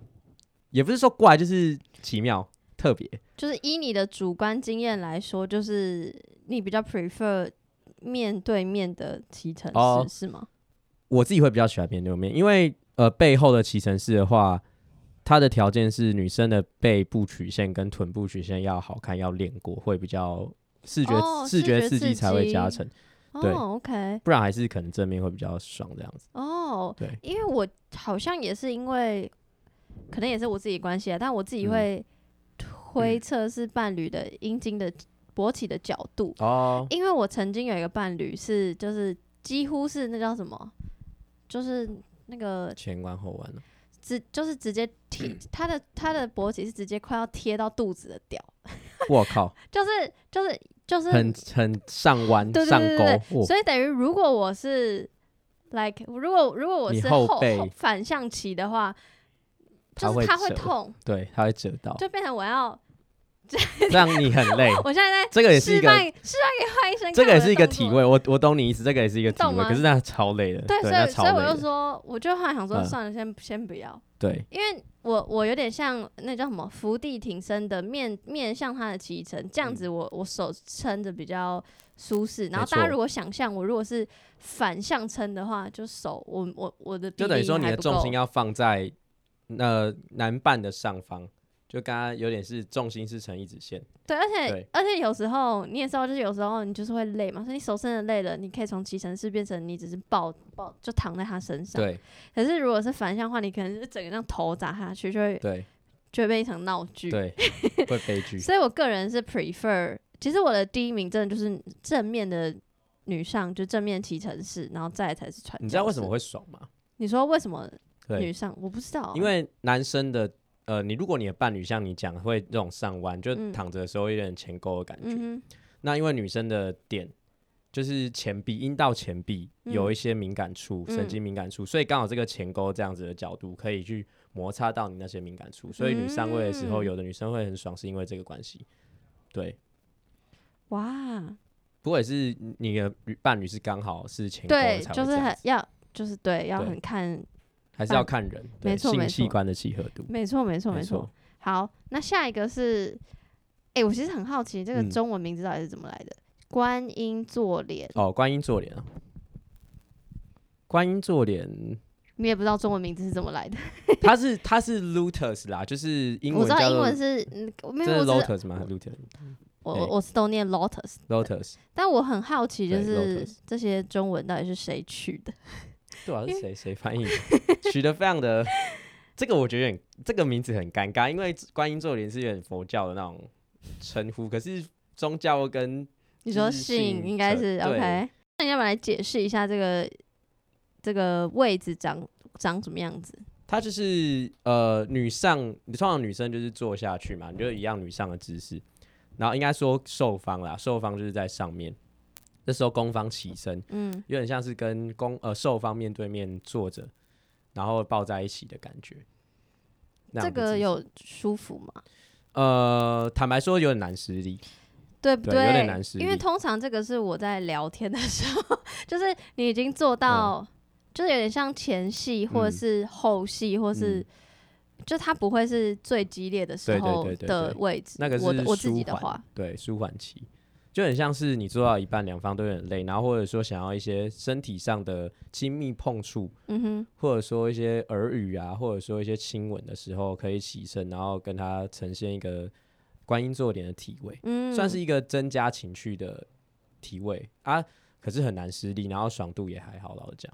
[SPEAKER 2] 也不是说怪，就是奇妙特别。
[SPEAKER 1] 就是依你的主观经验来说，就是你比较 prefer 面对面的骑乘式、
[SPEAKER 2] 哦
[SPEAKER 1] 是吗？
[SPEAKER 2] 我自己会比较喜欢面对面，因为呃背后的骑乘式的话，它的条件是女生的背部曲线跟臀部曲线要好看，要练过，会比较视觉、
[SPEAKER 1] 哦
[SPEAKER 2] 视觉
[SPEAKER 1] 刺
[SPEAKER 2] 刺激才会加成，对。
[SPEAKER 1] 哦，OK，
[SPEAKER 2] 不然还是可能正面会比较爽这样子。
[SPEAKER 1] 哦，
[SPEAKER 2] 对，
[SPEAKER 1] 因为我好像也是因为，可能也是我自己关系啊，但我自己
[SPEAKER 2] 嗯。
[SPEAKER 1] 会推测是伴侣的阴茎的勃起的角度，
[SPEAKER 2] 哦，
[SPEAKER 1] 因为我曾经有一个伴侣是就是几乎是那叫什么，就是那个
[SPEAKER 2] 前弯后弯了
[SPEAKER 1] 直就是直接贴 [clears throat] 他的他的勃起是直接快要贴到肚子的屌，[laughs]
[SPEAKER 2] 我靠，
[SPEAKER 1] 就是就是就是
[SPEAKER 2] 很很上弯
[SPEAKER 1] 对对
[SPEAKER 2] 上
[SPEAKER 1] 对对
[SPEAKER 2] 勾，哇
[SPEAKER 1] 所以等于如果我是 like 如果如果我
[SPEAKER 2] 你
[SPEAKER 1] 是后
[SPEAKER 2] 后背
[SPEAKER 1] 反向骑的话，
[SPEAKER 2] 它
[SPEAKER 1] 就是它会
[SPEAKER 2] 折
[SPEAKER 1] 痛，
[SPEAKER 2] 对，它会折到，
[SPEAKER 1] 就变成我要 [laughs]
[SPEAKER 2] 这样你很累。
[SPEAKER 1] 我现在在
[SPEAKER 2] 这个也是一个
[SPEAKER 1] 示范给坏医生
[SPEAKER 2] 这个也是一个体位，我我懂你意思，这个也是一个体
[SPEAKER 1] 位，
[SPEAKER 2] 可是那超累的，
[SPEAKER 1] 对，所
[SPEAKER 2] 那
[SPEAKER 1] 以所以我就说，我就后来想说，
[SPEAKER 2] 嗯。
[SPEAKER 1] 算了，先先不要，
[SPEAKER 2] 对，
[SPEAKER 1] 因为我我有点像那叫什么伏地挺身的面面向他的脐橙，这样子我我手撑着比较舒适。然后大家如果想象我如果是反向撑的话，就手我我我的
[SPEAKER 2] 就等于说你的重心要放在那男伴的上方，就刚刚有点是重心是成一直线，
[SPEAKER 1] 对，而且而且有时候你也知道，就是有时候你就是会累嘛，所以你手伸的累了，你可以从骑乘式变成你只是抱抱就躺在他身上。
[SPEAKER 2] 对
[SPEAKER 1] 可是如果是反向的话，你可能是整个让头砸下去，就会
[SPEAKER 2] 对
[SPEAKER 1] 就会变一场闹剧。
[SPEAKER 2] 对，[laughs] 会悲剧。
[SPEAKER 1] 所以我个人是 prefer，其实我的第一名真的就是正面的女上，就正面骑乘式，然后再才是传。
[SPEAKER 2] 你知道为什么？会爽吗？
[SPEAKER 1] 你说为什么女，上？我不知道啊、
[SPEAKER 2] 因为男生的呃，你如果你的伴侣像你讲会这种上弯，就
[SPEAKER 1] 嗯。
[SPEAKER 2] 躺着的时候有点前勾的感觉，
[SPEAKER 1] 嗯，
[SPEAKER 2] 那因为女生的点就是前臂阴道前臂有一些敏感处，
[SPEAKER 1] 嗯
[SPEAKER 2] 神经敏感处，所以刚好这个前勾这样子的角度可以去摩擦到你那些敏感处，所以女上位的时候，
[SPEAKER 1] 嗯。
[SPEAKER 2] 有的女生会很爽，是因为这个关系。对，
[SPEAKER 1] 哇，
[SPEAKER 2] 不过也是你的伴侣是刚好是前勾
[SPEAKER 1] 就是要，就是对，要很看，
[SPEAKER 2] 还是要看人，对
[SPEAKER 1] 没错没错
[SPEAKER 2] 性器官的契合度。
[SPEAKER 1] 没错，没错，
[SPEAKER 2] 没
[SPEAKER 1] 没错
[SPEAKER 2] 错。
[SPEAKER 1] 好，那下一个是，哎、我其实很好奇，这个
[SPEAKER 2] 嗯
[SPEAKER 1] 中文名字到底是怎么来的？观音坐莲，
[SPEAKER 2] 哦，观音坐莲啊，观音坐莲，
[SPEAKER 1] 你也不知道中文名字是怎么来的。[laughs]
[SPEAKER 2] 它是它是 lotus 啦，就是英文
[SPEAKER 1] 我知道英文是，嗯，没有，
[SPEAKER 2] 这是
[SPEAKER 1] 我知
[SPEAKER 2] lotus 吗？lotus
[SPEAKER 1] 我
[SPEAKER 2] 哎
[SPEAKER 1] 我我是都念
[SPEAKER 2] lotus，lotus
[SPEAKER 1] 但我很好奇，就
[SPEAKER 2] 对
[SPEAKER 1] 是
[SPEAKER 2] Lotus
[SPEAKER 1] 这些中文到底是谁取的？
[SPEAKER 2] 对啊，是谁谁翻译的？[laughs] 取得非常的，这个我觉得这个名字很尴尬，因为观音坐莲是有点佛教的那种称呼，可是宗教跟
[SPEAKER 1] 你说
[SPEAKER 2] 就是
[SPEAKER 1] 姓
[SPEAKER 2] 姓
[SPEAKER 1] 应该是 OK。那你要不要来解释一下这个这个位置长长什么样子？
[SPEAKER 2] 它就是呃女上，你通常女生就是坐下去嘛，你就一样女上的姿势，然后应该说受方啦，受方就是在上面，这时候攻方起身，
[SPEAKER 1] 嗯，
[SPEAKER 2] 有点像是跟攻呃受方面对面坐着，然后抱在一起的感觉。那
[SPEAKER 1] 这个有舒服吗？
[SPEAKER 2] 呃，坦白说有点难施力，
[SPEAKER 1] 对不
[SPEAKER 2] 对有点难施
[SPEAKER 1] 因为通常这个是我在聊天的时候，[laughs] 就是你已经做到，就是有点像前戏或者后戏，或是、
[SPEAKER 2] 嗯
[SPEAKER 1] 就它不会是最激烈的时候
[SPEAKER 2] 对对对
[SPEAKER 1] 的位置。
[SPEAKER 2] 那个是
[SPEAKER 1] 我我自己的话，
[SPEAKER 2] 对，舒缓期，就很像是你做到一半，两方都有点累，然后或者说想要一些身体上的亲密碰触，
[SPEAKER 1] 嗯哼，
[SPEAKER 2] 或者说一些耳语啊，或者说一些亲吻的时候，可以起身，然后跟他呈现一个观音坐莲的体位，
[SPEAKER 1] 嗯，
[SPEAKER 2] 算是一个增加情趣的体位啊。可是很难施力，然后爽度也还好，老实讲。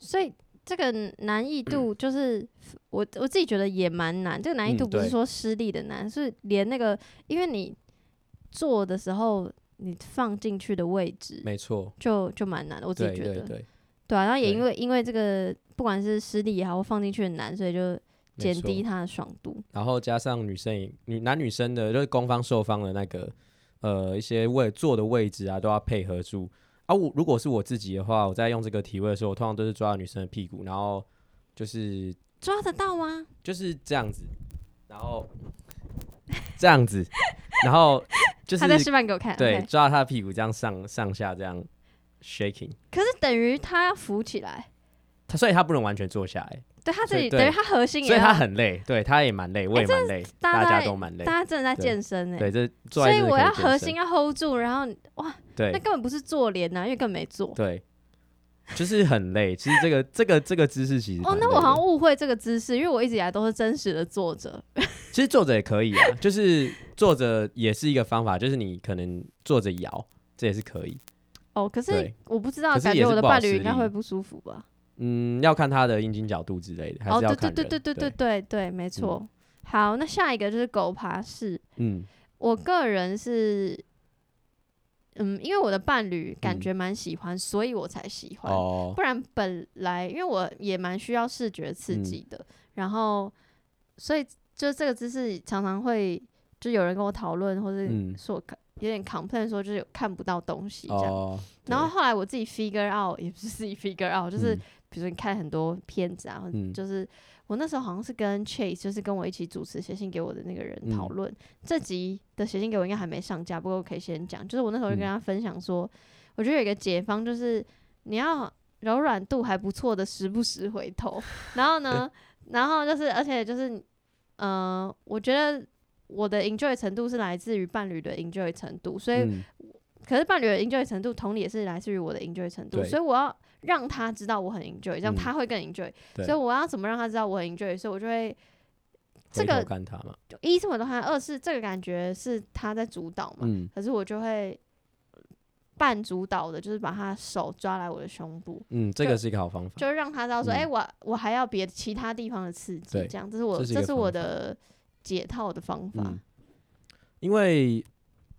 [SPEAKER 1] 所以这个难易度 [clears throat] 就是我我自己觉得也蛮难。这个难易度
[SPEAKER 2] 嗯
[SPEAKER 1] 不是说失力的难，是连那个因为你做的时候你放进去的位置
[SPEAKER 2] 没错，
[SPEAKER 1] 就就蛮难的，我自己觉得。
[SPEAKER 2] 对
[SPEAKER 1] 啊，然后也因为因为这个不管是湿地也好，或放进去的难，所以就减低它的爽度。
[SPEAKER 2] 然后加上女生女男女生的，就是攻方受方的那个呃一些位坐的位置啊，都要配合住。啊，我如果是我自己的话，我在用这个体位的时候，我通常都是抓女生的屁股，然后就是
[SPEAKER 1] 抓得到吗？
[SPEAKER 2] 就是这样子，然后这样子，然后就是
[SPEAKER 1] 他在示范给我看。
[SPEAKER 2] 对抓他的屁股这样上上下这样 shaking，
[SPEAKER 1] 可是等于他要浮起来，
[SPEAKER 2] 他所以他不能完全坐下来，
[SPEAKER 1] 对他这
[SPEAKER 2] 所以对。
[SPEAKER 1] 里等于他核心也
[SPEAKER 2] 所以，他很累，对他也蛮累，我也蛮累，大
[SPEAKER 1] 大家
[SPEAKER 2] 家都蛮累。
[SPEAKER 1] 大，家真的在健身哎、
[SPEAKER 2] 对，这
[SPEAKER 1] 所以我要核心要 hold 住，然后哇，
[SPEAKER 2] 对。
[SPEAKER 1] 那根本不是做脸呐、因为根本没做。
[SPEAKER 2] 对，就是很累。[laughs] 其实这个这个这个姿势其实
[SPEAKER 1] 哦，那我好像误会这个姿势，因为我一直以来都是真实的坐着。
[SPEAKER 2] 其实坐着也可以啊，[laughs] 就是坐着也是一个方法，就是你可能坐着摇，这也是可以。
[SPEAKER 1] 哦，可是
[SPEAKER 2] 对
[SPEAKER 1] 我不知道，
[SPEAKER 2] 可是
[SPEAKER 1] 感觉我的
[SPEAKER 2] 不好
[SPEAKER 1] 伴侣应该
[SPEAKER 2] 力
[SPEAKER 1] 会不舒服吧？
[SPEAKER 2] 嗯，要看他的阴茎角度之类的，还
[SPEAKER 1] 哦，
[SPEAKER 2] 是要
[SPEAKER 1] 对对对
[SPEAKER 2] 人。
[SPEAKER 1] 对对对对对，没错。好，那下一个就是狗爬式。
[SPEAKER 2] 嗯
[SPEAKER 1] 我个人是，嗯，因为我的伴侣感
[SPEAKER 2] 嗯
[SPEAKER 1] 觉蛮喜欢，所以我才喜欢。
[SPEAKER 2] 哦
[SPEAKER 1] 不然本来因为我也蛮需要视觉刺
[SPEAKER 2] 嗯
[SPEAKER 1] 激的，然后所以就这个姿势常常会就有人跟我讨论，或者
[SPEAKER 2] 嗯。
[SPEAKER 1] 说有点 complain 说就是看不到东西这样。
[SPEAKER 2] 哦，
[SPEAKER 1] 然后后来我自己 figure out，也不是自己 figure out，就是
[SPEAKER 2] 嗯。
[SPEAKER 1] 比如说你看很多片子啊，
[SPEAKER 2] 嗯。
[SPEAKER 1] 就是我那时候好像是跟 Chase，就是跟我一起主持写信给我的那个人
[SPEAKER 2] 嗯。
[SPEAKER 1] 讨论、这集的写信给我应该还没上架，不过我可以先讲，就是我那时候就跟
[SPEAKER 2] 嗯。
[SPEAKER 1] 他分享说，我觉得有一个解方就是你要柔软度还不错的，时不时回头，然后呢，[laughs] 然后就是而且就是，呃，我觉得我的 enjoy 程度是来自于伴侣的 enjoy 程度，所以
[SPEAKER 2] 嗯。
[SPEAKER 1] 可是伴侣的 enjoy 程度，同理也是来自于我的 enjoy 程度，所以我要让他知道我很 enjoy，这样
[SPEAKER 2] 嗯
[SPEAKER 1] 他会更 enjoy、
[SPEAKER 2] 对
[SPEAKER 1] 所以我要怎么让他知道我很 enjoy？所以我就会这个一是我的话，二是这个感觉是他在主导嘛，
[SPEAKER 2] 嗯。
[SPEAKER 1] 可是我就会半主导的，就是把他手抓来我的胸部，
[SPEAKER 2] 嗯，这个是一个好方法。
[SPEAKER 1] 就让他知道说，
[SPEAKER 2] 嗯
[SPEAKER 1] 哎、我我还要别其他地方的刺激，这样这是我
[SPEAKER 2] 这是
[SPEAKER 1] 我的解套的方法。
[SPEAKER 2] 嗯，因为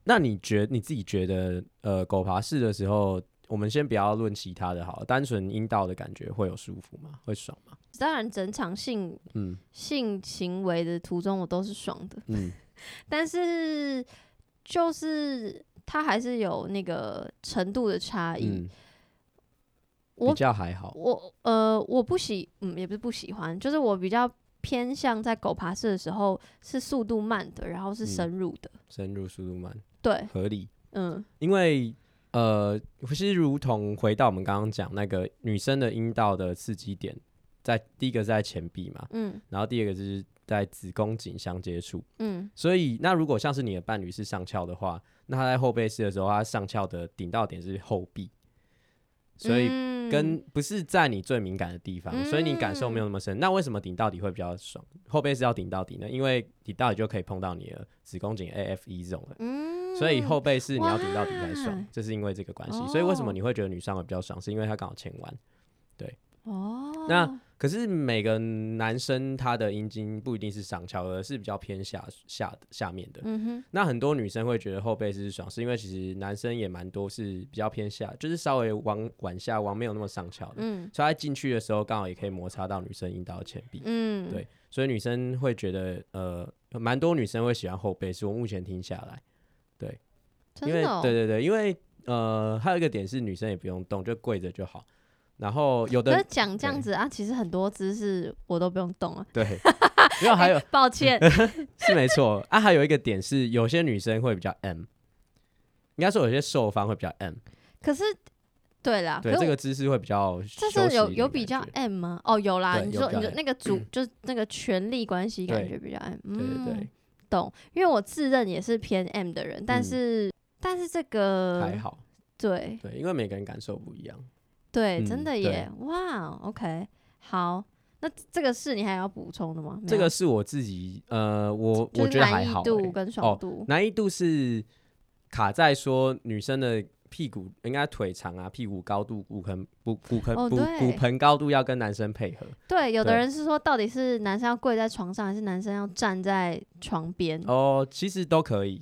[SPEAKER 2] 那你觉你自己觉得，呃，狗爬式的时候，我们先不要论其他的好了，单纯阴道的感觉会有舒服吗？会爽吗？
[SPEAKER 1] 当然，整场性
[SPEAKER 2] 嗯
[SPEAKER 1] 性行为的途中，我都是爽的。
[SPEAKER 2] 嗯 [laughs]
[SPEAKER 1] 但是就是它还是有那个程度的差异。
[SPEAKER 2] 嗯，
[SPEAKER 1] 我
[SPEAKER 2] 比较还好。
[SPEAKER 1] 我呃，我不喜，嗯，也不是不喜欢，就是我比较偏向在狗爬式的时候是速度慢的，然后是
[SPEAKER 2] 嗯
[SPEAKER 1] 深入的。
[SPEAKER 2] 深入速度慢，
[SPEAKER 1] 对，
[SPEAKER 2] 合理。
[SPEAKER 1] 嗯
[SPEAKER 2] 因为呃，其实如同回到我们刚刚讲那个女生的阴道的刺激点，在第一个是在前臂嘛，
[SPEAKER 1] 嗯
[SPEAKER 2] 然后第二个就是在子宫颈相接触。
[SPEAKER 1] 嗯
[SPEAKER 2] 所以，那如果像是你的伴侣是上翘的话，那他在后背式的时候，他上翘的顶到点是后壁，所以
[SPEAKER 1] 嗯
[SPEAKER 2] 跟不是在你最敏感的地方，所以你感受没有那么深。那为什么顶到底会比较爽？后背是要顶到底呢？因为顶到底就可以碰到你的子宫颈 AFE 这种的。
[SPEAKER 1] 嗯，
[SPEAKER 2] 所以后背是你要顶到底才爽，这是因为这个关系。所以为什么
[SPEAKER 1] 哦
[SPEAKER 2] 你会觉得女上会比较爽？是因为她刚好前弯。
[SPEAKER 1] 哦，
[SPEAKER 2] 那可是每个男生他的阴茎不一定是上翘，而是比较偏下下的下面的。
[SPEAKER 1] 嗯哼，
[SPEAKER 2] 那很多女生会觉得后背是爽，是因为其实男生也蛮多是比较偏下，就是稍微往往下往没有那么上翘的，
[SPEAKER 1] 嗯。
[SPEAKER 2] 所以他进去的时候刚好也可以摩擦到女生阴道的前壁。
[SPEAKER 1] 嗯，
[SPEAKER 2] 对所以女生会觉得，呃，蛮多女生会喜欢后背，是我目前听下来，对。因为、
[SPEAKER 1] 哦，
[SPEAKER 2] 对对对，因为呃，还有一个点是女生也不用动，就跪着就好。然后有的
[SPEAKER 1] 讲这样子啊，其实很多姿势我都不用动啊。
[SPEAKER 2] 对，[laughs] 没有还有
[SPEAKER 1] 抱歉，[laughs]
[SPEAKER 2] 是没错。啊，还有一个点是有些女生会比较 M，应该说有些受方会比较 M，
[SPEAKER 1] 可是对啦，
[SPEAKER 2] 这个姿势会比较
[SPEAKER 1] 这是有有比较 M 吗？哦，有啦，
[SPEAKER 2] 有
[SPEAKER 1] 你说你说那个主就是那个权力关系感
[SPEAKER 2] 对。
[SPEAKER 1] 觉比较 M，
[SPEAKER 2] 对对
[SPEAKER 1] 嗯，
[SPEAKER 2] 对，
[SPEAKER 1] 懂。因为我自认也是偏 M 的人，但
[SPEAKER 2] 嗯。
[SPEAKER 1] 是但是这个
[SPEAKER 2] 还好，
[SPEAKER 1] 对。
[SPEAKER 2] 对，因为每个人感受不一样。
[SPEAKER 1] 对，
[SPEAKER 2] 嗯
[SPEAKER 1] 真的耶，哇，OK，好，那这个是你还要补充的吗？
[SPEAKER 2] 这个是我自己，呃，我
[SPEAKER 1] 就是
[SPEAKER 2] 我觉得还好、
[SPEAKER 1] 难易度
[SPEAKER 2] 欸，
[SPEAKER 1] 跟爽度，
[SPEAKER 2] 难易度是卡在说女生的屁股应该腿长啊，屁股高度、骨盆、骨骨盆、骨骨盆高度要跟男生配合。
[SPEAKER 1] 对，有的人是说到底是男生要跪在床上，还是男生要站在床边？
[SPEAKER 2] 哦，其实都可以，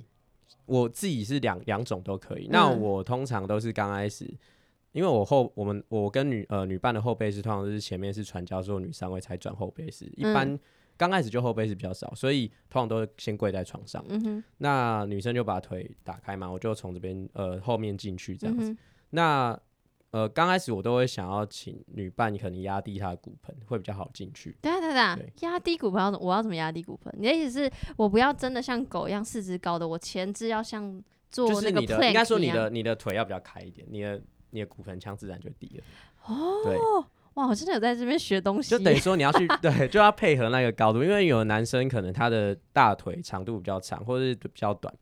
[SPEAKER 2] 我自己是两两种都可以。那
[SPEAKER 1] 嗯
[SPEAKER 2] 我通常都是刚开始，因为我后我们我跟女呃女伴的后背是通常都是前面是传教之后女上位才转后背式，一般
[SPEAKER 1] 嗯
[SPEAKER 2] 刚开始就后背式比较少，所以通常都是先跪在床上。
[SPEAKER 1] 嗯哼，
[SPEAKER 2] 那女生就把腿打开嘛，我就从这边呃后面进去这样子。
[SPEAKER 1] 嗯，
[SPEAKER 2] 那呃刚开始我都会想要请女伴可能压低她的骨盆，会比较好进去。
[SPEAKER 1] 等一下等下
[SPEAKER 2] 对，
[SPEAKER 1] 压低骨盆要怎我要怎么压低骨盆？你的意思是我不要真的像狗一样四肢高的，我前肢要像做那个
[SPEAKER 2] 就是你的应该说你的你的腿要比较开一点，你的你的骨盆腔自然就低了。
[SPEAKER 1] 哦，
[SPEAKER 2] 对，
[SPEAKER 1] 哇，我真的有在这边学东西，
[SPEAKER 2] 就等于说你要去 [laughs] 对，就要配合那个高度，因为有的男生可能他的大腿长度比较长，或者是比较短，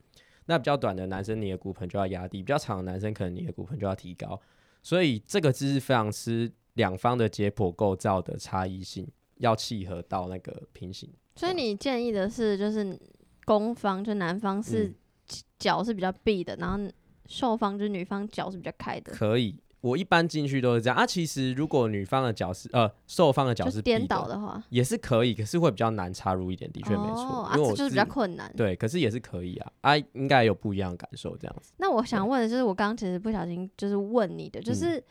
[SPEAKER 2] 那比较短的男生你的骨盆就要压低，比较长的男生可能你的骨盆就要提高，所以这个姿势非常吃两方的解剖构造的差异性，要契合到那个平行。
[SPEAKER 1] 所以你建议的是，就是攻方就男方是
[SPEAKER 2] 嗯
[SPEAKER 1] 脚是比较闭的，然后受方就是女方脚是比较开的，
[SPEAKER 2] 可以，我一般进去都是这样。啊。其实如果女方的脚是呃受方的脚
[SPEAKER 1] 就是颠
[SPEAKER 2] 闭
[SPEAKER 1] 倒的话，
[SPEAKER 2] 也是可以，可是会比较难插入一点，的确没错。
[SPEAKER 1] 哦，，啊，就是比较困难。
[SPEAKER 2] 对，可是也是可以啊，啊，应该有不一样的感受这样子。
[SPEAKER 1] 那我想问的就是，我刚刚其实不小心就是问你的，
[SPEAKER 2] 嗯。
[SPEAKER 1] 就是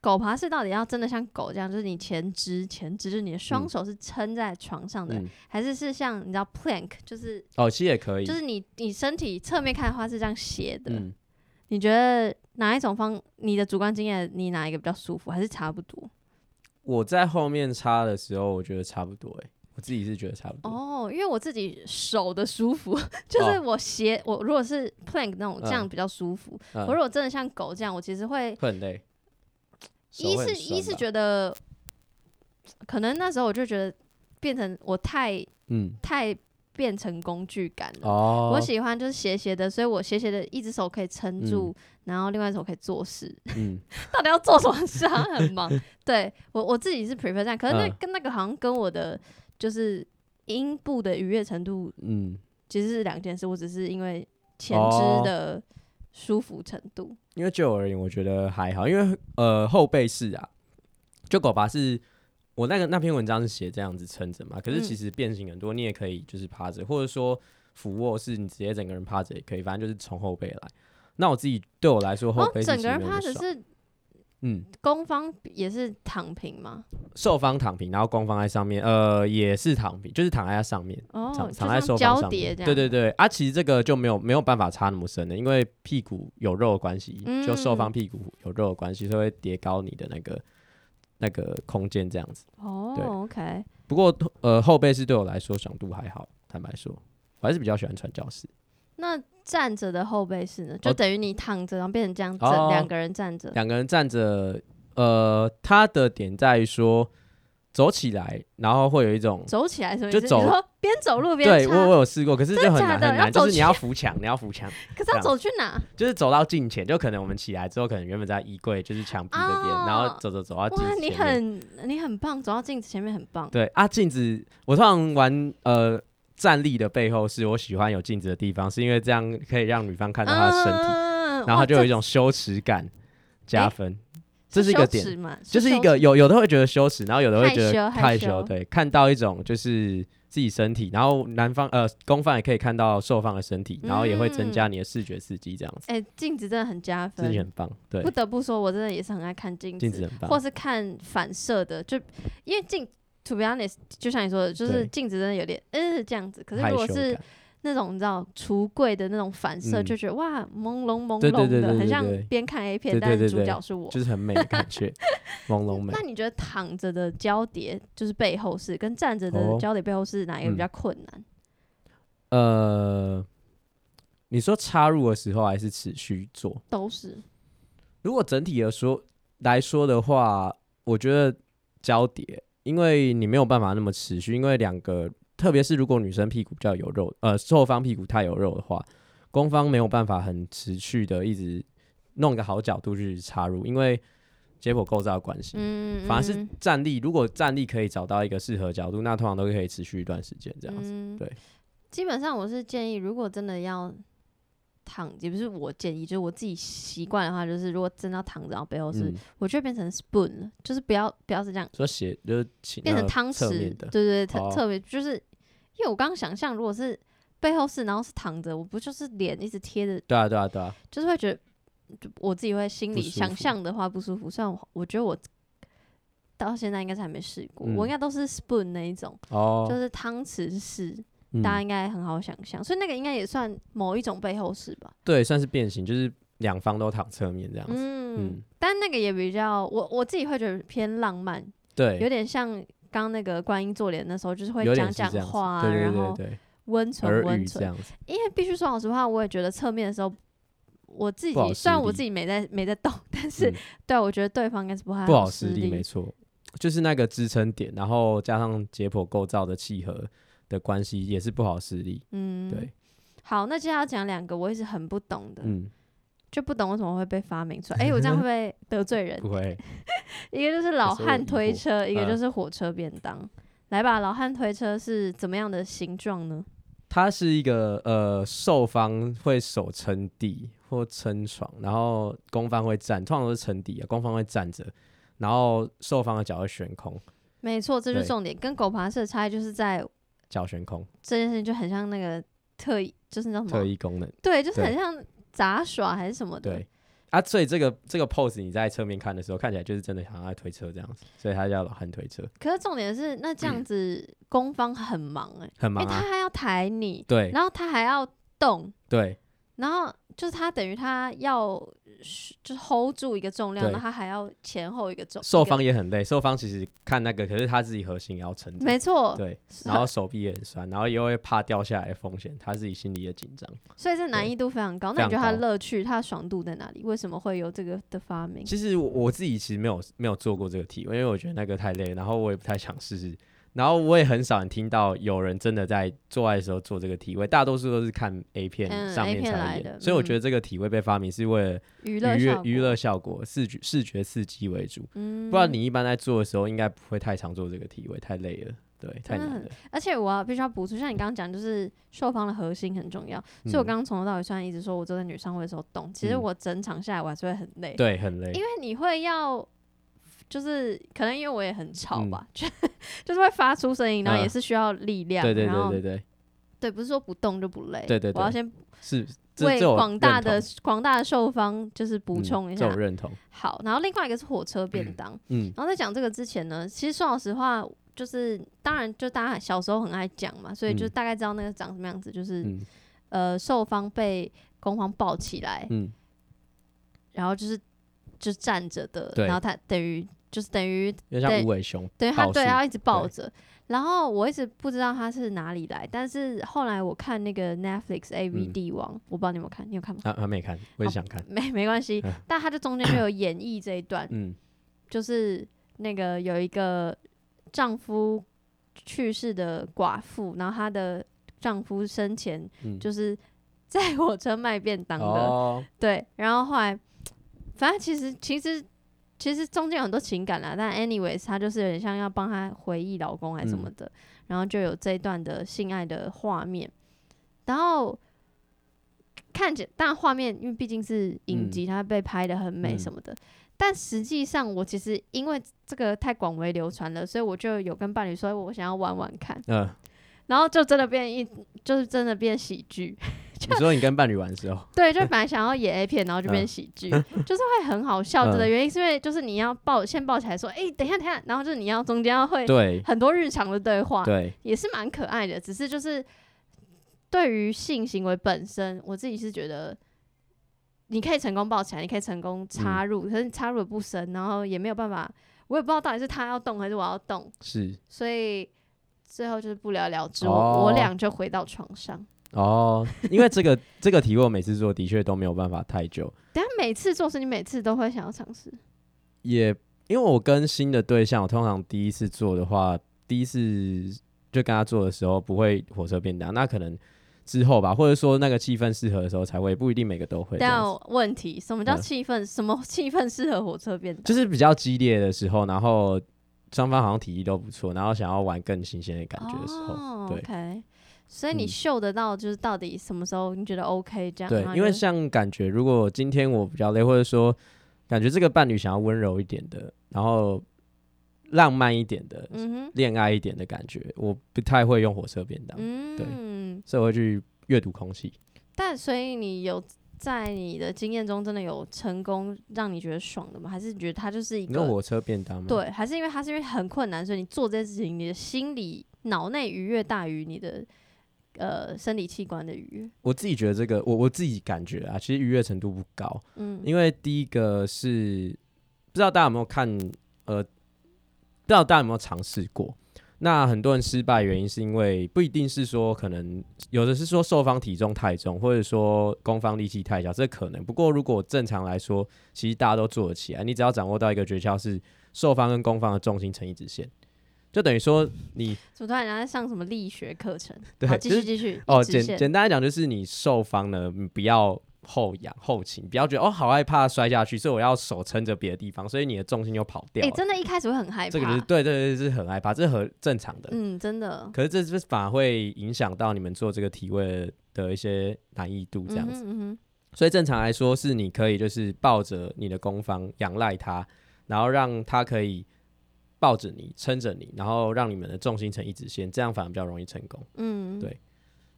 [SPEAKER 1] 狗爬式到底要真的像狗这样，就是你前肢前肢就是你的双
[SPEAKER 2] 嗯。
[SPEAKER 1] 手是撑在床上的，
[SPEAKER 2] 嗯，
[SPEAKER 1] 还是是像你知道 plank，就是
[SPEAKER 2] 哦，其实也可以，
[SPEAKER 1] 就是你你身体侧面看的话是这样斜的，
[SPEAKER 2] 嗯，
[SPEAKER 1] 你觉得哪一种方？你的主观经验，你哪一个比较舒服，还是差不多？
[SPEAKER 2] 我在后面插的时候，我觉得差不多、欸，我自己是觉得差不多。
[SPEAKER 1] 哦，因为我自己手的舒服，[laughs] 就是
[SPEAKER 2] 哦
[SPEAKER 1] 我斜我如果是 plank 那种这样
[SPEAKER 2] 嗯
[SPEAKER 1] 比较舒服，
[SPEAKER 2] 嗯
[SPEAKER 1] 我如果真的像狗这样，我其实会
[SPEAKER 2] 会很累。
[SPEAKER 1] 一是一是觉得，可能那时候我就觉得变成我太
[SPEAKER 2] 嗯
[SPEAKER 1] 太变成工具感了。
[SPEAKER 2] 哦，
[SPEAKER 1] 我喜欢就是斜斜的，所以我斜斜的一只手可以撑住，然后另外一只手可以做事。
[SPEAKER 2] 嗯 [laughs]
[SPEAKER 1] 到底要做什么事啊？很忙。对我我自己是 prefer 这样，可是那
[SPEAKER 2] 嗯
[SPEAKER 1] 跟那个好像跟我的就是音部的愉悦程度
[SPEAKER 2] 嗯，
[SPEAKER 1] 其实是两件事。我只是因为前
[SPEAKER 2] 哦
[SPEAKER 1] 肢的舒服程度。
[SPEAKER 2] 因为就我而言，我觉得还好，因为呃后背式啊，就狗拔是。我那个那篇文章是写这样子撑着嘛，可是
[SPEAKER 1] 嗯
[SPEAKER 2] 其实变形很多，你也可以就是趴着，或者说俯卧是你直接整个人趴着也可以，反正就是从后背来。那我自己对我来说，后
[SPEAKER 1] 哦
[SPEAKER 2] 背，
[SPEAKER 1] 整个人趴着是
[SPEAKER 2] 嗯，
[SPEAKER 1] 攻方也是躺平吗？
[SPEAKER 2] 受方躺平，然后攻方在上面，呃，也是躺平，就是躺在它上面，
[SPEAKER 1] 哦，
[SPEAKER 2] 躺在受方。对对对，啊，其实这个就没有没有办法插那么深的，因为屁股有肉的关系，就受方
[SPEAKER 1] 嗯
[SPEAKER 2] 屁股有肉的关系，所以会叠高你的那个那个空间这样子。
[SPEAKER 1] 哦
[SPEAKER 2] 对
[SPEAKER 1] ，OK，
[SPEAKER 2] 不过呃，后背是对我来说爽度还好，坦白说，我还是比较喜欢传教士。
[SPEAKER 1] 那站着的后背式呢？就
[SPEAKER 2] 哦
[SPEAKER 1] 等于你躺着，然后变成这样整
[SPEAKER 2] 哦
[SPEAKER 1] 两个人站着。
[SPEAKER 2] 两个人站着，呃，它的点在于说走起来，然后会有一种
[SPEAKER 1] 走起来什么意思？
[SPEAKER 2] 就走
[SPEAKER 1] 边走路边
[SPEAKER 2] 对我我，有试过，可是就很难很难，就是你要扶墙，你要扶墙，[laughs]
[SPEAKER 1] 可是要走去哪？
[SPEAKER 2] 就是走到近前，就可能我们起来之后，可能原本在衣柜就是墙壁这边，然
[SPEAKER 1] 哦
[SPEAKER 2] 后走走走到镜
[SPEAKER 1] 哇，你
[SPEAKER 2] 子前面。
[SPEAKER 1] 很你很棒，走到镜子前面很棒。
[SPEAKER 2] 对啊，镜子我通常玩呃站立的背后是我喜欢有镜子的地方，是因为这样可以让女方看到她的身体，
[SPEAKER 1] 嗯
[SPEAKER 2] 然后她就有一种羞耻感加分。这是一个点，就是一个有有的会觉得羞耻，然后有的会觉得
[SPEAKER 1] 害羞
[SPEAKER 2] 害羞，对，看到一种就是自己身体，然后男方呃公方也可以看到受方的身体，然后也会增加你的视觉刺激，这样子，
[SPEAKER 1] 哎，镜子真的很加分
[SPEAKER 2] 自己，很棒，对。
[SPEAKER 1] 不，得不说，我真的也是很爱看镜
[SPEAKER 2] 镜子很棒，
[SPEAKER 1] 或是看反射的，就因为镜，to be honest，就像你说的，就是镜子真的有点呃这样子。可是如果是
[SPEAKER 2] 感
[SPEAKER 1] 那种你知道橱柜的那种反射，
[SPEAKER 2] 嗯
[SPEAKER 1] 就觉得哇朦胧朦胧的，很像边看 A 片，但是主角是我。
[SPEAKER 2] 就是很美的感觉，[laughs] 朦胧美
[SPEAKER 1] 那。你觉得躺着的交叠就是背后是，跟站着的
[SPEAKER 2] 哦
[SPEAKER 1] 交叠背后是哪一个比
[SPEAKER 2] 嗯
[SPEAKER 1] 较困难？
[SPEAKER 2] 呃，你说插入的时候还是持续做？
[SPEAKER 1] 都是
[SPEAKER 2] 如果整体的说来说的话，我觉得交叠，因为你没有办法那么持续，因为两个，特别是如果女生屁股比较有肉，呃，后方屁股太有肉的话，攻方没有办法很持续的一直弄一个好角度去插入，因为解剖构造的关系。
[SPEAKER 1] 嗯，
[SPEAKER 2] 反而是
[SPEAKER 1] 嗯
[SPEAKER 2] 站立，如果站立可以找到一个适合角度，那通常都可以持续一段时间这样子。
[SPEAKER 1] 嗯
[SPEAKER 2] 对，
[SPEAKER 1] 基本上我是建议，如果真的要躺，也不是我建议，就是我自己习惯的话，就是如果真的要躺着，然后背后是，
[SPEAKER 2] 嗯，
[SPEAKER 1] 我就会变成 spoon 了，就是不要不要是这样，
[SPEAKER 2] 说斜就是
[SPEAKER 1] 变成汤匙，
[SPEAKER 2] 的
[SPEAKER 1] 对对对，特
[SPEAKER 2] 哦
[SPEAKER 1] 特别就是，因为我刚刚想象，如果是背后是，然后是躺着，我不就是脸一直贴着，
[SPEAKER 2] 对啊对啊对啊，
[SPEAKER 1] 就是会觉得，就我自己会心里想象的话不舒服。虽然我我觉得我到现在应该是还没试过，
[SPEAKER 2] 嗯
[SPEAKER 1] 我应该都是 spoon 那一种，
[SPEAKER 2] 哦，
[SPEAKER 1] 就是汤匙式。
[SPEAKER 2] 嗯
[SPEAKER 1] 大家应该很好想象，所以那个应该也算某一种背后式吧。
[SPEAKER 2] 对，算是变形，就是两方都躺侧面这样子。
[SPEAKER 1] 嗯，
[SPEAKER 2] 嗯，
[SPEAKER 1] 但那个也比较，我我自己会觉得偏浪漫，
[SPEAKER 2] 对有，
[SPEAKER 1] 点像刚刚那个观音坐莲的时候，就是会讲讲话啊，
[SPEAKER 2] 对对
[SPEAKER 1] 然后温存温存。因为必须说老实话，我也觉得侧面的时候，我自己虽然我自己没在没在动，但是、
[SPEAKER 2] 嗯
[SPEAKER 1] 对我觉得对方应该是不太
[SPEAKER 2] 不好
[SPEAKER 1] 施
[SPEAKER 2] 施力，没错，就是那个支撑点，然后加上解剖构造的契合的关系，也是不好实力。
[SPEAKER 1] 嗯，
[SPEAKER 2] 对。，
[SPEAKER 1] 好，那接下来要讲两个我一直很不懂的，
[SPEAKER 2] 嗯，
[SPEAKER 1] 就不懂为什么会被发明出来。哎、我这样会不会 [laughs] 得罪人？
[SPEAKER 2] 不会，[laughs]
[SPEAKER 1] 一个就是老汉推车，一个
[SPEAKER 2] 嗯
[SPEAKER 1] 就是火车便当。来吧，老汉推车是怎么样的形状呢？
[SPEAKER 2] 它是一个呃，受方会手撑地或撑床，然后攻方会站，通常都是撑地啊，攻方会站着，然后受方的脚会悬空，
[SPEAKER 1] 没错，这就是重点。跟狗爬式的差异就是在
[SPEAKER 2] 脚悬空，
[SPEAKER 1] 这件事情就很像那个特异，就是那什
[SPEAKER 2] 特，异功能。
[SPEAKER 1] 对，就是很像杂耍还是什么的。
[SPEAKER 2] 对啊，所以这个这个 pose 你在侧面看的时候，看起来就是真的好像在推车这样子，所以他叫老汉推车，
[SPEAKER 1] 可是重点是，那这样子攻方很忙哎、因
[SPEAKER 2] 很忙啊。
[SPEAKER 1] 为他还要抬你，
[SPEAKER 2] 对
[SPEAKER 1] 然后他还要动，
[SPEAKER 2] 对
[SPEAKER 1] 然后就是他等于他要就是 hold 住一个重量，
[SPEAKER 2] 对
[SPEAKER 1] 然后他还要前后一个重，
[SPEAKER 2] 受
[SPEAKER 1] 一个
[SPEAKER 2] 方也很累，受方其实看那个，可是他自己核心也要撑着，
[SPEAKER 1] 没错，
[SPEAKER 2] 对，然后手臂也很酸，然后又会怕掉下来的风险，他自己心里也紧张。
[SPEAKER 1] 所以这难易度非常高。那你觉得他的乐趣、他的爽度在哪里？为什么会有这个的发明？
[SPEAKER 2] 其实我我自己其实没有没有做过这个题，因为我觉得那个太累，然后我也不太想试试。然后我也很少听到有人真的在做爱的时候做这个体位，大多数都是看 A 片
[SPEAKER 1] 嗯
[SPEAKER 2] 上面才
[SPEAKER 1] 片来的
[SPEAKER 2] 所以我
[SPEAKER 1] 嗯。
[SPEAKER 2] 觉得这个体位被发明是为了
[SPEAKER 1] 娱乐效果。
[SPEAKER 2] 娱乐效果、视觉视觉刺激为主，
[SPEAKER 1] 嗯。
[SPEAKER 2] 不然你一般在做的时候应该不会太常做这个体位，太累了，对，太难了。
[SPEAKER 1] 而且我要必须要补充，像你刚刚讲，就是受方的核心很重要。所以我
[SPEAKER 2] 嗯
[SPEAKER 1] 刚刚从头到尾虽然一直说我坐在女上位的时候动，其实
[SPEAKER 2] 嗯。
[SPEAKER 1] 我整场下来我还是会很累，
[SPEAKER 2] 对，很累。
[SPEAKER 1] 因。为你会要。就是可能因为我也很吵
[SPEAKER 2] 嗯。
[SPEAKER 1] 吧，[laughs] 就就是会发出声音，然后
[SPEAKER 2] 嗯。
[SPEAKER 1] 也是需要力量，
[SPEAKER 2] 对对
[SPEAKER 1] 然后
[SPEAKER 2] 对对。对，
[SPEAKER 1] 对，不是说不动就不累，
[SPEAKER 2] 对对对
[SPEAKER 1] 我要先
[SPEAKER 2] 是
[SPEAKER 1] 为广大的广大的受方就是补
[SPEAKER 2] 嗯
[SPEAKER 1] 充一下
[SPEAKER 2] 这我，认同。
[SPEAKER 1] 好，然后另外一个是火车便当，
[SPEAKER 2] 嗯。
[SPEAKER 1] 然后在讲这个之前呢，其实说老实话，就是当然就大家小时候很爱讲嘛，所以就
[SPEAKER 2] 嗯。
[SPEAKER 1] 大概知道那个长什么样子，就是、
[SPEAKER 2] 嗯
[SPEAKER 1] 呃受方被攻方抱起来，
[SPEAKER 2] 嗯，
[SPEAKER 1] 然后就是就站着的，然后他等于就是等于
[SPEAKER 2] 有点像
[SPEAKER 1] 对
[SPEAKER 2] 无尾熊，
[SPEAKER 1] 等于他对他一直抱着。然后我一直不知道他是哪里来，但是后来我看那个 Netflix A V 王，我不知道你有没有看，你有看吗？
[SPEAKER 2] 啊还没看，我也想看。
[SPEAKER 1] 没没关系
[SPEAKER 2] 嗯，
[SPEAKER 1] 但他就中间就有演绎这一段，
[SPEAKER 2] 嗯
[SPEAKER 1] 就是那个有一个丈夫去世的寡妇，然后她的丈夫生前
[SPEAKER 2] 嗯，
[SPEAKER 1] 就是 [laughs] 在火车卖便当的，
[SPEAKER 2] 哦，
[SPEAKER 1] 对，然后后来反正其实其实其实中间有很多情感啦，但 anyways 她就是有点像要帮她回忆老公还是什么的，然后就有这一段的性爱的画面，然后。看起来，但画面因为毕竟是影集，它被拍的很美
[SPEAKER 2] 嗯。
[SPEAKER 1] 什么的，但实际上，我其实因为这个太广为流传了，所以我就有跟伴侣说，我想要玩玩看，
[SPEAKER 2] 嗯、
[SPEAKER 1] 然后就真的变一，就是真的变喜剧。[laughs]
[SPEAKER 2] 你说你跟伴侣玩的时候，[laughs]
[SPEAKER 1] 对，就本来想要演 A 片，然后就变
[SPEAKER 2] 嗯。
[SPEAKER 1] 喜剧，就是会很好笑。的
[SPEAKER 2] 嗯。
[SPEAKER 1] 原因，是因为就是你要抱先抱起来说，哎、等一下，等一下，然后就是你要中间要会
[SPEAKER 2] 对。
[SPEAKER 1] 很多日常的对话，
[SPEAKER 2] 对，
[SPEAKER 1] 也是蛮可爱的。只是就是对于性行为本身，我自己是觉得你可以成功抱起来，你可以成功插入，可是你插入的不深，然后也没有办法，我也不知道到底是他要动还是我要动，
[SPEAKER 2] 是。
[SPEAKER 1] 所以最后就是不了了之，
[SPEAKER 2] 哦。
[SPEAKER 1] 我我俩就回到床上。
[SPEAKER 2] 哦，因为这个 [laughs] 这个题目我每次做的确都没有办法太久，
[SPEAKER 1] 但每次做事，你每次都会想要尝试。
[SPEAKER 2] 也因为我跟新的对象，我通常第一次做的话，第一次就跟他做的时候不会火车便当，那可能之后吧，或者说那个气氛适合的时候才会，不一定每个都会
[SPEAKER 1] 但问题，什么叫
[SPEAKER 2] 嗯
[SPEAKER 1] 气氛？什么 [laughs] 气氛适合火车便当？
[SPEAKER 2] 就是比较激烈的时候，然后双方好像体力都不错，然后想要玩更新鲜的感觉的时候，
[SPEAKER 1] 哦、
[SPEAKER 2] 对
[SPEAKER 1] 所以你
[SPEAKER 2] 嗯
[SPEAKER 1] 嗅得到，就是到底什么时候你觉得 OK 这样？
[SPEAKER 2] 对，因为像感觉，如果今天我比较累，或者说感觉这个伴侣想要温柔一点的，然后浪漫一点的、
[SPEAKER 1] 嗯，
[SPEAKER 2] 恋爱一点的感觉，我不太会用火车便当，
[SPEAKER 1] 嗯，对
[SPEAKER 2] 所以我会去阅读空气。
[SPEAKER 1] 但所以你有在你的经验中真的有成功让你觉得爽的吗？还是你觉得它就是一个
[SPEAKER 2] 用火车便当吗？，
[SPEAKER 1] 对？还是因为它是因为很困难，所以你做这件事情，你的心理脑内愉悦大于你的呃生理器官的愉悦？
[SPEAKER 2] 我自己觉得这个，我我自己感觉啊，其实愉悦程度不高，
[SPEAKER 1] 嗯，
[SPEAKER 2] 因为第一个是不知道大家有没有看，呃，不知道大家有没有尝试过。那很多人失败原因是因为不一定是说可能有的是说受方体重太重，或者说攻方力气太小，这可能。不过如果正常来说，其实大家都做得起来。你只要掌握到一个诀窍是受方跟攻方的重心成一直线，就等于说你
[SPEAKER 1] 怎么突然在上什么力学课程？
[SPEAKER 2] 对，
[SPEAKER 1] 继续继续。
[SPEAKER 2] 哦，简简单来讲就是你受方呢，你不要后仰后倾，不要觉得哦好害怕摔下去，所以我要手撑着别的地方，所以你的重心就跑掉
[SPEAKER 1] 哎、
[SPEAKER 2] 了。
[SPEAKER 1] 真的，一开始会很害怕。
[SPEAKER 2] 这个就是对对对，是很害怕，这是很正常的。
[SPEAKER 1] 嗯，真的。
[SPEAKER 2] 可是这是反而会影响到你们做这个体位的一些难易度，这样子。
[SPEAKER 1] 嗯哼
[SPEAKER 2] 所以正常来说，是你可以就是抱着你的攻方仰赖他，然后让他可以抱着你撑着你，然后让你们的重心成一直线，这样反而比较容易成功。
[SPEAKER 1] 嗯，
[SPEAKER 2] 对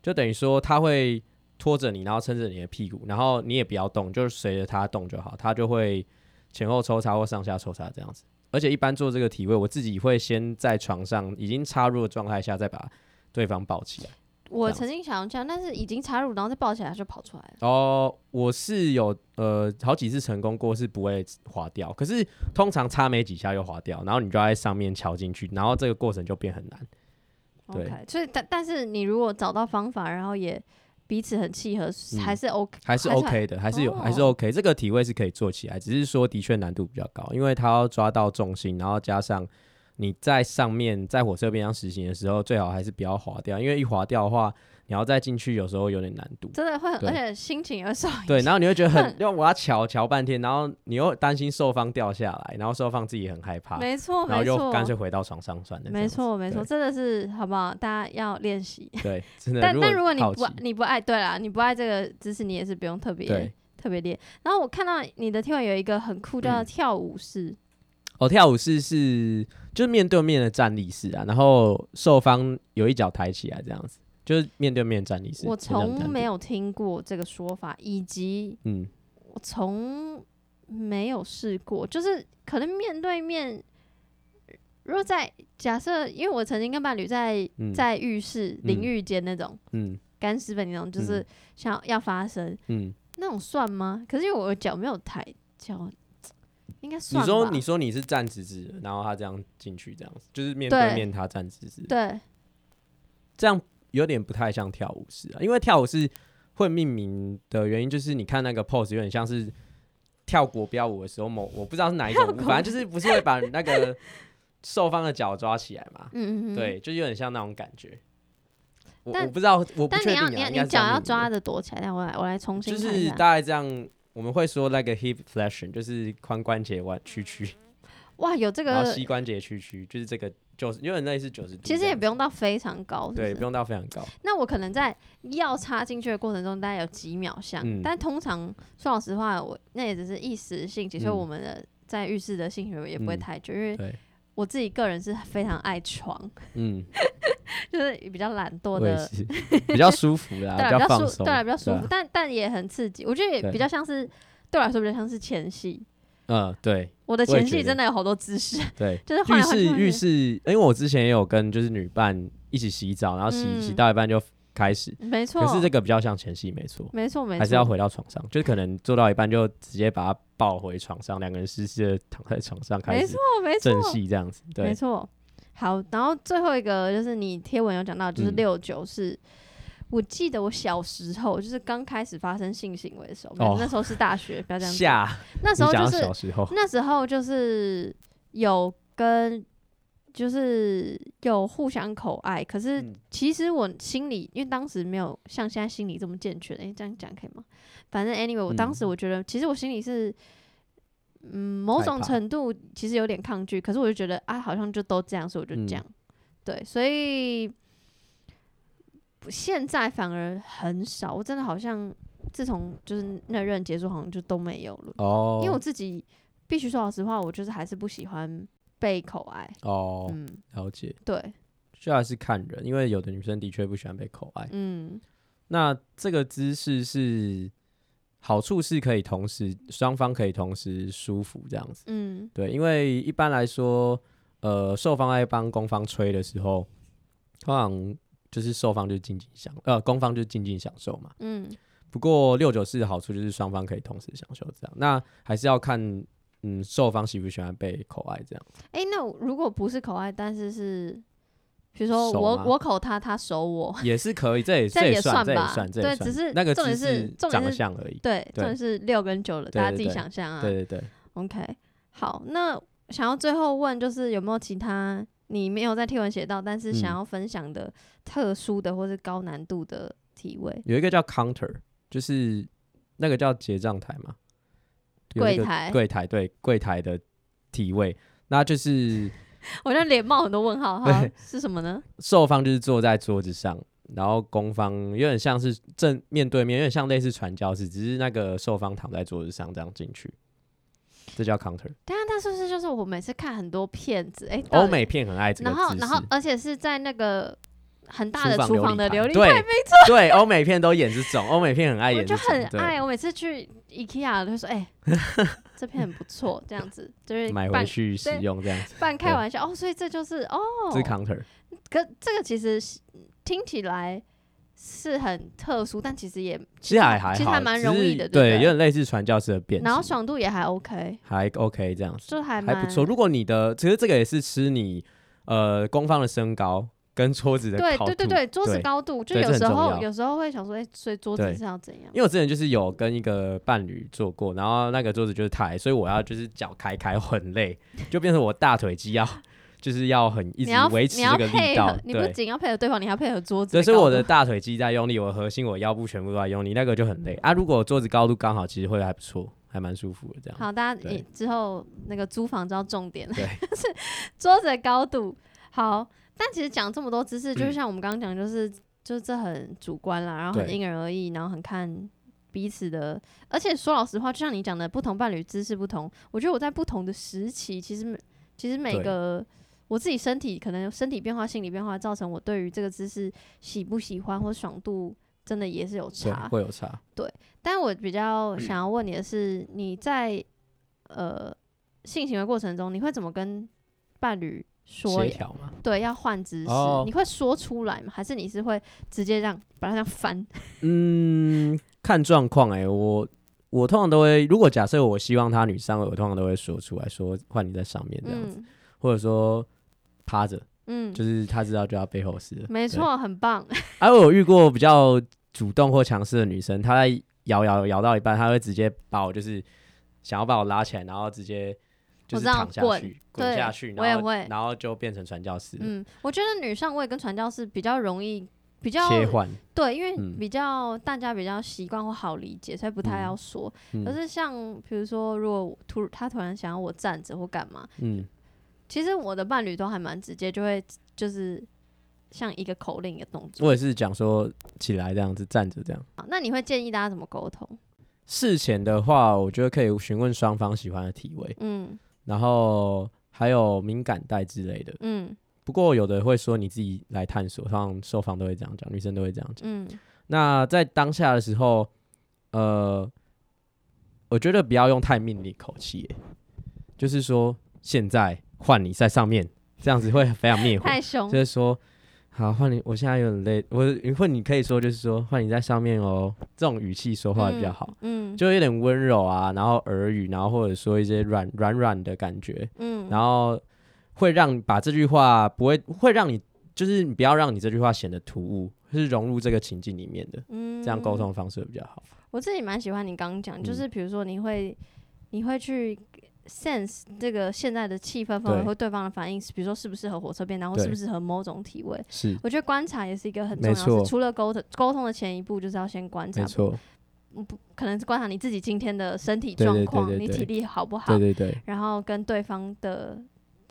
[SPEAKER 2] 就等于说他会拖着你，然后撑着你的屁股，然后你也不要动，就是随着他动就好，他就会前后抽插或上下抽插这样子。而且一般做这个体位，我自己会先在床上已经插入的状态下，再把对方抱起来。
[SPEAKER 1] 我曾经想要这样，但是已经插入，然后再抱起来就跑出来了。
[SPEAKER 2] 哦，我是有呃好几次成功过，是不会滑掉，可是通常插没几下又滑掉，然后你就要在上面敲进去，然后这个过程就变很难。对
[SPEAKER 1] OK，所以但但是你如果找到方法，然后也彼此很契合，
[SPEAKER 2] 嗯
[SPEAKER 1] 还是 OK，
[SPEAKER 2] 还是 OK 的，还是有，还是
[SPEAKER 1] 哦
[SPEAKER 2] OK。这个体位是可以做起来，只是说的确难度比较高，因为它要抓到重心，然后加上你在上面在火车边上实行的时候，最好还是不要滑掉，因为一滑掉的话，你要再进去有时候有点难度。
[SPEAKER 1] 真的会很，而且心情也会受影响。
[SPEAKER 2] 对，然后你会觉得很
[SPEAKER 1] 很，
[SPEAKER 2] 因为我要瞧瞧半天，然后你又担心受方掉下来，然后受方自己很害怕，
[SPEAKER 1] 没错
[SPEAKER 2] 然后
[SPEAKER 1] 又，
[SPEAKER 2] 干脆回到床上算了。
[SPEAKER 1] 没错没错，真的是好不好？大家要练习。
[SPEAKER 2] 对，[laughs] 真的。
[SPEAKER 1] 但但如果你不你不爱，对啦，你不爱这个姿势，你也是不用特别特别练。然后我看到你的贴文有一个很酷，叫
[SPEAKER 2] 嗯
[SPEAKER 1] 跳舞式。
[SPEAKER 2] 哦，跳舞式是就是面对面的站立式啊，然后受方有一脚抬起来这样子，就是面对面站立式。
[SPEAKER 1] 我从没
[SPEAKER 2] 有，
[SPEAKER 1] 听过这个说法，以及
[SPEAKER 2] 嗯，
[SPEAKER 1] 我从没有试过，就是可能面对面。如果在假设，因为我曾经跟伴侣在、
[SPEAKER 2] 嗯
[SPEAKER 1] 在浴室淋
[SPEAKER 2] 嗯
[SPEAKER 1] 浴间那种
[SPEAKER 2] 嗯
[SPEAKER 1] 干湿分那种，就是
[SPEAKER 2] 嗯
[SPEAKER 1] 想要发生
[SPEAKER 2] 嗯，
[SPEAKER 1] 那种算吗？可是因为我脚没有抬脚，应该
[SPEAKER 2] 你
[SPEAKER 1] 算你。
[SPEAKER 2] 说你说你是站直直的，然后他这样进去这样子，就是面对
[SPEAKER 1] 对
[SPEAKER 2] 面他站直直，
[SPEAKER 1] 对
[SPEAKER 2] 这样有点不太像跳舞式啊，因为跳舞是会命名的原因就是你看那个 pose 有点像是跳国标舞的时候某我不知道是哪一种舞，反正就是不是会把那个受方的脚抓起来嘛，
[SPEAKER 1] 嗯嗯嗯，
[SPEAKER 2] 对，就有点像那种感觉。我我不知道，我不确定啊，
[SPEAKER 1] 你要你脚要抓
[SPEAKER 2] 的，
[SPEAKER 1] 躲起来，但我来我来重新
[SPEAKER 2] 就是。大概这样。我们会说那个 hip flexion，就是髋关节弯屈曲，
[SPEAKER 1] 哇，有这
[SPEAKER 2] 然后
[SPEAKER 1] 个，
[SPEAKER 2] 膝关节屈曲，就是这个九十，有点类似九十度。
[SPEAKER 1] 其实也不用到非常高，是
[SPEAKER 2] 对，不用到非常高。
[SPEAKER 1] 那我可能在要插进去的过程中，大概有几秒像，
[SPEAKER 2] 嗯。
[SPEAKER 1] 但通常说老实话，我那也只是一时兴起，所以
[SPEAKER 2] 嗯。
[SPEAKER 1] 我们的在浴室的性行为也不会
[SPEAKER 2] 嗯。
[SPEAKER 1] 太久，因为，我自己个人是非常爱床，
[SPEAKER 2] 嗯，[laughs]
[SPEAKER 1] 就是比较懒惰的，
[SPEAKER 2] 比较 [laughs] 舒服啦，
[SPEAKER 1] 对啊，比较舒，
[SPEAKER 2] 较放松，
[SPEAKER 1] 对啊，比较舒服，
[SPEAKER 2] 啊
[SPEAKER 1] 但但也很刺激。我觉得也比较像是对我来说比较像是前戏。
[SPEAKER 2] 嗯，对
[SPEAKER 1] 我的前戏真的有好多姿势，
[SPEAKER 2] 对。
[SPEAKER 1] 就是
[SPEAKER 2] 浴室浴室，因为我之前也有跟就是女伴一起洗澡，然后洗、洗
[SPEAKER 1] 嗯
[SPEAKER 2] 到一半就开始，
[SPEAKER 1] 没错，
[SPEAKER 2] 可是这个比较像前戏，没错，
[SPEAKER 1] 没错没错，
[SPEAKER 2] 还是要回到床上，就是可能做到一半就直接把它抱回床上，两个人湿湿的躺在床上开始
[SPEAKER 1] 没错没错
[SPEAKER 2] 正
[SPEAKER 1] 错
[SPEAKER 2] 戏这样子，
[SPEAKER 1] 没
[SPEAKER 2] 对，
[SPEAKER 1] 错。好，然后最后一个就是你贴文有讲到，就是
[SPEAKER 2] 嗯
[SPEAKER 1] 六九是。我记得我小时候就是刚开始发生性行为的时候，
[SPEAKER 2] 哦
[SPEAKER 1] 那时候是大学，不要这样讲。
[SPEAKER 2] 下
[SPEAKER 1] 那时候就是那时候就是有跟就是有互相口爱，可是
[SPEAKER 2] 嗯
[SPEAKER 1] 其实我心里，因为当时没有像现在心理这么健全，诶、这样讲可以吗？反正 anyway，我当时
[SPEAKER 2] 嗯
[SPEAKER 1] 我觉得，其实我心里是，嗯，某种程度其实有点抗拒，可是我就觉得啊，好像就都这样，所以我就这样，
[SPEAKER 2] 嗯。
[SPEAKER 1] 对，所以现在反而很少，我真的好像自从就是那任结束，好像就都没有了。
[SPEAKER 2] 哦，
[SPEAKER 1] 因为我自己必须说老实话，我就是还是不喜欢被口爱。
[SPEAKER 2] 哦
[SPEAKER 1] 嗯，
[SPEAKER 2] 了解，
[SPEAKER 1] 对，
[SPEAKER 2] 就还是看人，因为有的女生的确不喜欢被口爱。
[SPEAKER 1] 嗯。
[SPEAKER 2] 那这个姿势是好处是可以同时双方可以同时舒服这样子，
[SPEAKER 1] 嗯
[SPEAKER 2] 对，因为一般来说，呃，受方在帮攻方吹的时候，通常就是受方就是静静享，呃，攻方就是静静享受嘛。
[SPEAKER 1] 嗯
[SPEAKER 2] 不过六九四的好处就是双方可以同时享受这样，那还是要看嗯受方喜不喜欢被口爱这样。
[SPEAKER 1] 哎、那如果不是口爱，但是是，比如说我我口他，他手我，[laughs]
[SPEAKER 2] 也是可以，这也
[SPEAKER 1] 这也
[SPEAKER 2] 也算，
[SPEAKER 1] 吧。
[SPEAKER 2] 算，算。
[SPEAKER 1] 对只是
[SPEAKER 2] 那个
[SPEAKER 1] 重点是重点
[SPEAKER 2] 长得
[SPEAKER 1] 是
[SPEAKER 2] 像而已。
[SPEAKER 1] 对，重点是六跟九了，大家自己想象啊。
[SPEAKER 2] 对对对
[SPEAKER 1] ，OK，好，那想要最后问，就是有没有其他你没有在贴文写到，但是想
[SPEAKER 2] 嗯
[SPEAKER 1] 要分享的特殊的或是高难度的体位？
[SPEAKER 2] 有一个叫 counter，就是那个叫结账台嘛，
[SPEAKER 1] 柜台。
[SPEAKER 2] 柜台对柜台的体位，那就是 [laughs]
[SPEAKER 1] 我就脸冒很多问号，哈，是什么呢？
[SPEAKER 2] 受方就是坐在桌子上，然后攻方有点像是正面对面，有点像类似传教士，只是那个受方躺在桌子上这样进去，这叫 counter。
[SPEAKER 1] 对啊，那是不是就是我每次看很多片子，哎、
[SPEAKER 2] 欧美片很爱这个
[SPEAKER 1] 然后，然后而且是在那个很大的
[SPEAKER 2] 厨房
[SPEAKER 1] 的琉璃台，没错，
[SPEAKER 2] 对，欧美片都演这种，欧美片很爱演就
[SPEAKER 1] 很爱。我每次去 IKEA 都会说，哎、这片很不错，这样子就是
[SPEAKER 2] 买回去使用这样子，
[SPEAKER 1] 半开
[SPEAKER 2] 对
[SPEAKER 1] 玩笑哦，所以这就是哦，
[SPEAKER 2] 这是 counter。
[SPEAKER 1] 可这个其实是听起来是很特殊，但其实也
[SPEAKER 2] 其实还还好，
[SPEAKER 1] 其实还蛮容易的，
[SPEAKER 2] 对，有点类似传教士的变，
[SPEAKER 1] 然后爽度也还 OK，
[SPEAKER 2] 还 OK 这样子，
[SPEAKER 1] 就还蛮
[SPEAKER 2] 还不错。如果你的其实这个也是吃你呃攻方的身高跟桌子的
[SPEAKER 1] 对
[SPEAKER 2] 高度
[SPEAKER 1] 对对对，桌子高度就有时候有时候会想说，哎、所以桌子是要怎样？
[SPEAKER 2] 因为我之前就是有跟一个伴侣做过，然后那个桌子就是太，所以我要就是脚开开很累，就变成我大腿肌要就是要很一直维持这个力道
[SPEAKER 1] 你不。仅要配合对方，你还要配合桌子
[SPEAKER 2] 所。是我的大腿肌在用力，我的核心、我腰部全部都在用力，那个就很累啊。如果桌子高度刚好，其实会还不错，还蛮舒服的这样。
[SPEAKER 1] 好，大家你之后那个租房知道重点了，[laughs]
[SPEAKER 2] 对
[SPEAKER 1] 是桌子的高度。好，但其实讲这么多姿势，就是像我们刚刚讲，就是就是这很主观啦，然后很因人而异，然后很看彼此的。而且说老实话，就像你讲的，不同伴侣姿势不同，我觉得我在不同的时期，其实其实每个。我自己身体可能身体变化、心理变化，造成我对于这个姿势喜不喜欢或爽度，真的也是有，差。
[SPEAKER 2] 会有差。
[SPEAKER 1] 对但我比较想要问你的是，你在呃性行为过程中，你会怎么跟伴侣说
[SPEAKER 2] 协？调嘛。
[SPEAKER 1] 对，要换姿势，
[SPEAKER 2] 哦
[SPEAKER 1] 你会说出来吗？还是你是会直接这样把它这样翻？[laughs]
[SPEAKER 2] 嗯，看状况哎，我我通常都会，如果假设我希望她女上位，我通常都会说出来说换你在上面这样子，
[SPEAKER 1] 嗯
[SPEAKER 2] 或者说趴着，
[SPEAKER 1] 嗯，
[SPEAKER 2] 就是他知道就要背后式了。对。
[SPEAKER 1] 没错，很棒。
[SPEAKER 2] 而 [laughs] 我有遇过比较主动或强势的女生，她在摇摇摇到一半，她会直接把我就是想要把我拉起来，然后直接就是
[SPEAKER 1] 我知道
[SPEAKER 2] 躺下
[SPEAKER 1] 滚
[SPEAKER 2] 去，滚下去，然后
[SPEAKER 1] 我也会
[SPEAKER 2] 然后就变成传教士，
[SPEAKER 1] 嗯，我觉得女上位跟传教士比较容易，比较
[SPEAKER 2] 切换。
[SPEAKER 1] 对，因为
[SPEAKER 2] 嗯
[SPEAKER 1] 比较、大家比较习惯或好理解，所以不太
[SPEAKER 2] 嗯
[SPEAKER 1] 要说。
[SPEAKER 2] 嗯
[SPEAKER 1] 可是像比如说，如果突他突然想要我站着或干嘛，
[SPEAKER 2] 嗯，
[SPEAKER 1] 其实我的伴侣都还蛮直接，就会就是像一个口令一个动作。
[SPEAKER 2] 我也是讲说起来这样子站着这样。
[SPEAKER 1] 好那你会建议大家怎么沟通？
[SPEAKER 2] 事前的话，我觉得可以询问双方喜欢的体位，
[SPEAKER 1] 嗯
[SPEAKER 2] 然后还有敏感带之类的。
[SPEAKER 1] 嗯
[SPEAKER 2] 不过有的会说你自己来探索，通常受访都会这样讲，女生都会这样讲。
[SPEAKER 1] 嗯
[SPEAKER 2] 那在当下的时候，呃，我觉得不要用太命令口气耶，就是说现在换你在上面，这样子会非常灭火。
[SPEAKER 1] 太凶
[SPEAKER 2] 就，是说，好换你，我现在有点累，我或你可以说就是说换你在上面哦，这种语气说话比较好，
[SPEAKER 1] 嗯
[SPEAKER 2] 就有点温柔啊，然后耳语，然后或者说一些软软软的感觉，
[SPEAKER 1] 嗯。
[SPEAKER 2] 然后会让把这句话不会会让你就是你不要让你这句话显得突兀，是融入这个情境里面的，
[SPEAKER 1] 嗯。
[SPEAKER 2] 这样沟通方式会比较好。
[SPEAKER 1] 我自己蛮喜欢你刚刚讲，就
[SPEAKER 2] 嗯。
[SPEAKER 1] 是比如说你会你会去 sense 这个现在的气氛氛围
[SPEAKER 2] 对
[SPEAKER 1] 或对方的反应，比如说适不适合火车便当，或
[SPEAKER 2] 对
[SPEAKER 1] 适不适合某种体位。
[SPEAKER 2] 是，
[SPEAKER 1] 我觉得观察也是一个很重要的
[SPEAKER 2] 错。
[SPEAKER 1] 事，除了沟通沟通的前一步，就是要先观察
[SPEAKER 2] 没，错，
[SPEAKER 1] 不可能是观察你自己今天的身体
[SPEAKER 2] 对对对
[SPEAKER 1] 状况，
[SPEAKER 2] 对对。
[SPEAKER 1] 你体力好不好
[SPEAKER 2] 对，对对，
[SPEAKER 1] 然后跟对方的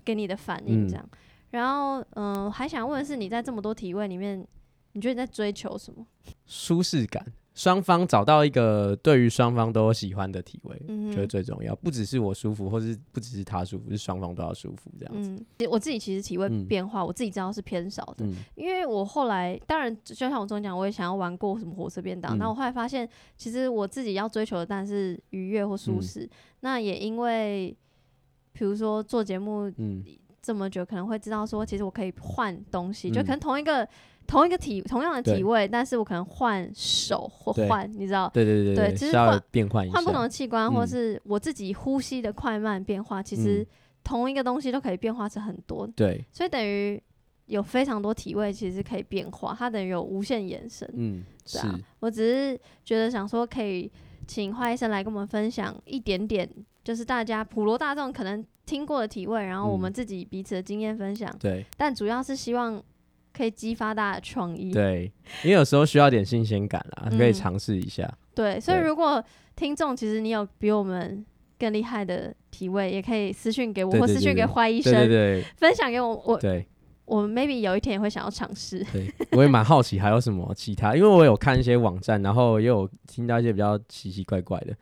[SPEAKER 1] 给你的反应
[SPEAKER 2] 嗯
[SPEAKER 1] 这样。然后，嗯、还想问的是，你在这么多体位里面，你觉得你在追求什么？
[SPEAKER 2] 舒适感，双方找到一个对于双方都喜欢的体位，
[SPEAKER 1] 嗯
[SPEAKER 2] 觉得最重要。不只是我舒服，或是不只是他舒服，是双方都要舒服这样子。
[SPEAKER 1] 嗯，我自己其实体位
[SPEAKER 2] 嗯
[SPEAKER 1] 变化，我自己知道是偏少的，
[SPEAKER 2] 嗯，
[SPEAKER 1] 因为我后来当然就像我中讲，我也想要玩过什么火车便当，
[SPEAKER 2] 嗯
[SPEAKER 1] 那、我后来发现，其实我自己要追求的当然是愉悦或舒
[SPEAKER 2] 嗯
[SPEAKER 1] 适。那也因为，比如说做节目
[SPEAKER 2] 嗯，
[SPEAKER 1] 这么久，可能会知道说，其实我可以换东西，就
[SPEAKER 2] 嗯
[SPEAKER 1] 可能同一个同一个体同样的体位，但是我可能换手或换，你知道。
[SPEAKER 2] 对对对
[SPEAKER 1] 对就是
[SPEAKER 2] 稍微
[SPEAKER 1] 换
[SPEAKER 2] 变换，
[SPEAKER 1] 换不同的器官，或
[SPEAKER 2] 嗯
[SPEAKER 1] 是我自己呼吸的快慢变化，其实
[SPEAKER 2] 嗯。
[SPEAKER 1] 同一个东西都可以变化成很多。
[SPEAKER 2] 对，
[SPEAKER 1] 所以等于有非常多体位其实可以变化，它等于有无限延伸。
[SPEAKER 2] 嗯，是，
[SPEAKER 1] 对啊，我只是觉得想说可以请华医生来跟我们分享一点点，就是大家普罗大众可能听过的体位，然后我们
[SPEAKER 2] 嗯
[SPEAKER 1] 自己彼此的经验分享，
[SPEAKER 2] 对
[SPEAKER 1] 但主要是希望可以激发大家的创意。
[SPEAKER 2] 对，因为有时候需要点新鲜感啦，可以
[SPEAKER 1] 嗯
[SPEAKER 2] 尝试一下。
[SPEAKER 1] 对，所以如果听众其实你有比我们更厉害的体位，也可以私讯给我，或私讯给
[SPEAKER 2] 对对对
[SPEAKER 1] 华医生，
[SPEAKER 2] 对对
[SPEAKER 1] 分享给我。我
[SPEAKER 2] 对
[SPEAKER 1] 我 maybe 有一天也会想要尝试。
[SPEAKER 2] 对，我也蛮好奇还有什么其他，因为我有看一些网站，然后也有听到一些比较奇奇怪怪的。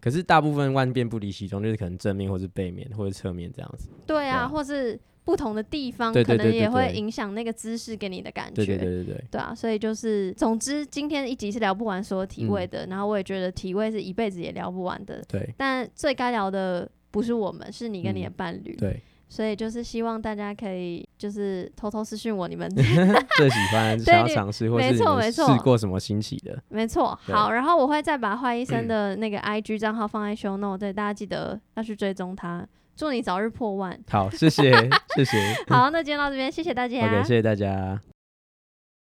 [SPEAKER 2] 可是大部分万变不离其宗，就是可能正面或是背面或者侧面这样子。
[SPEAKER 1] 对啊，或是不同的地方，可能
[SPEAKER 2] 对对对对对
[SPEAKER 1] 也会影响那个姿势给你的感觉。
[SPEAKER 2] 对对对对对，
[SPEAKER 1] 对啊，所以就是，总之今天一集是聊不完所有体位
[SPEAKER 2] 嗯
[SPEAKER 1] 的，然后我也觉得体位是一辈子也聊不完的。
[SPEAKER 2] 对
[SPEAKER 1] 但最该聊的不是我们，是你跟你的
[SPEAKER 2] 嗯
[SPEAKER 1] 伴侣。
[SPEAKER 2] 对，
[SPEAKER 1] 所以就是希望大家可以就是偷偷私讯我，你们 [laughs]
[SPEAKER 2] 最喜欢想要尝试，或
[SPEAKER 1] 没
[SPEAKER 2] 是你们
[SPEAKER 1] 错没错
[SPEAKER 2] 试过什么新奇的？
[SPEAKER 1] 没错。好，然后我会再把坏医生的那个 IG 账号放在 show note，对大家记得要去追踪他。祝你早日破万。
[SPEAKER 2] 好，谢谢谢谢 [laughs]
[SPEAKER 1] 好，那今天到这边，谢谢大家。
[SPEAKER 2] ，OK，谢谢大家。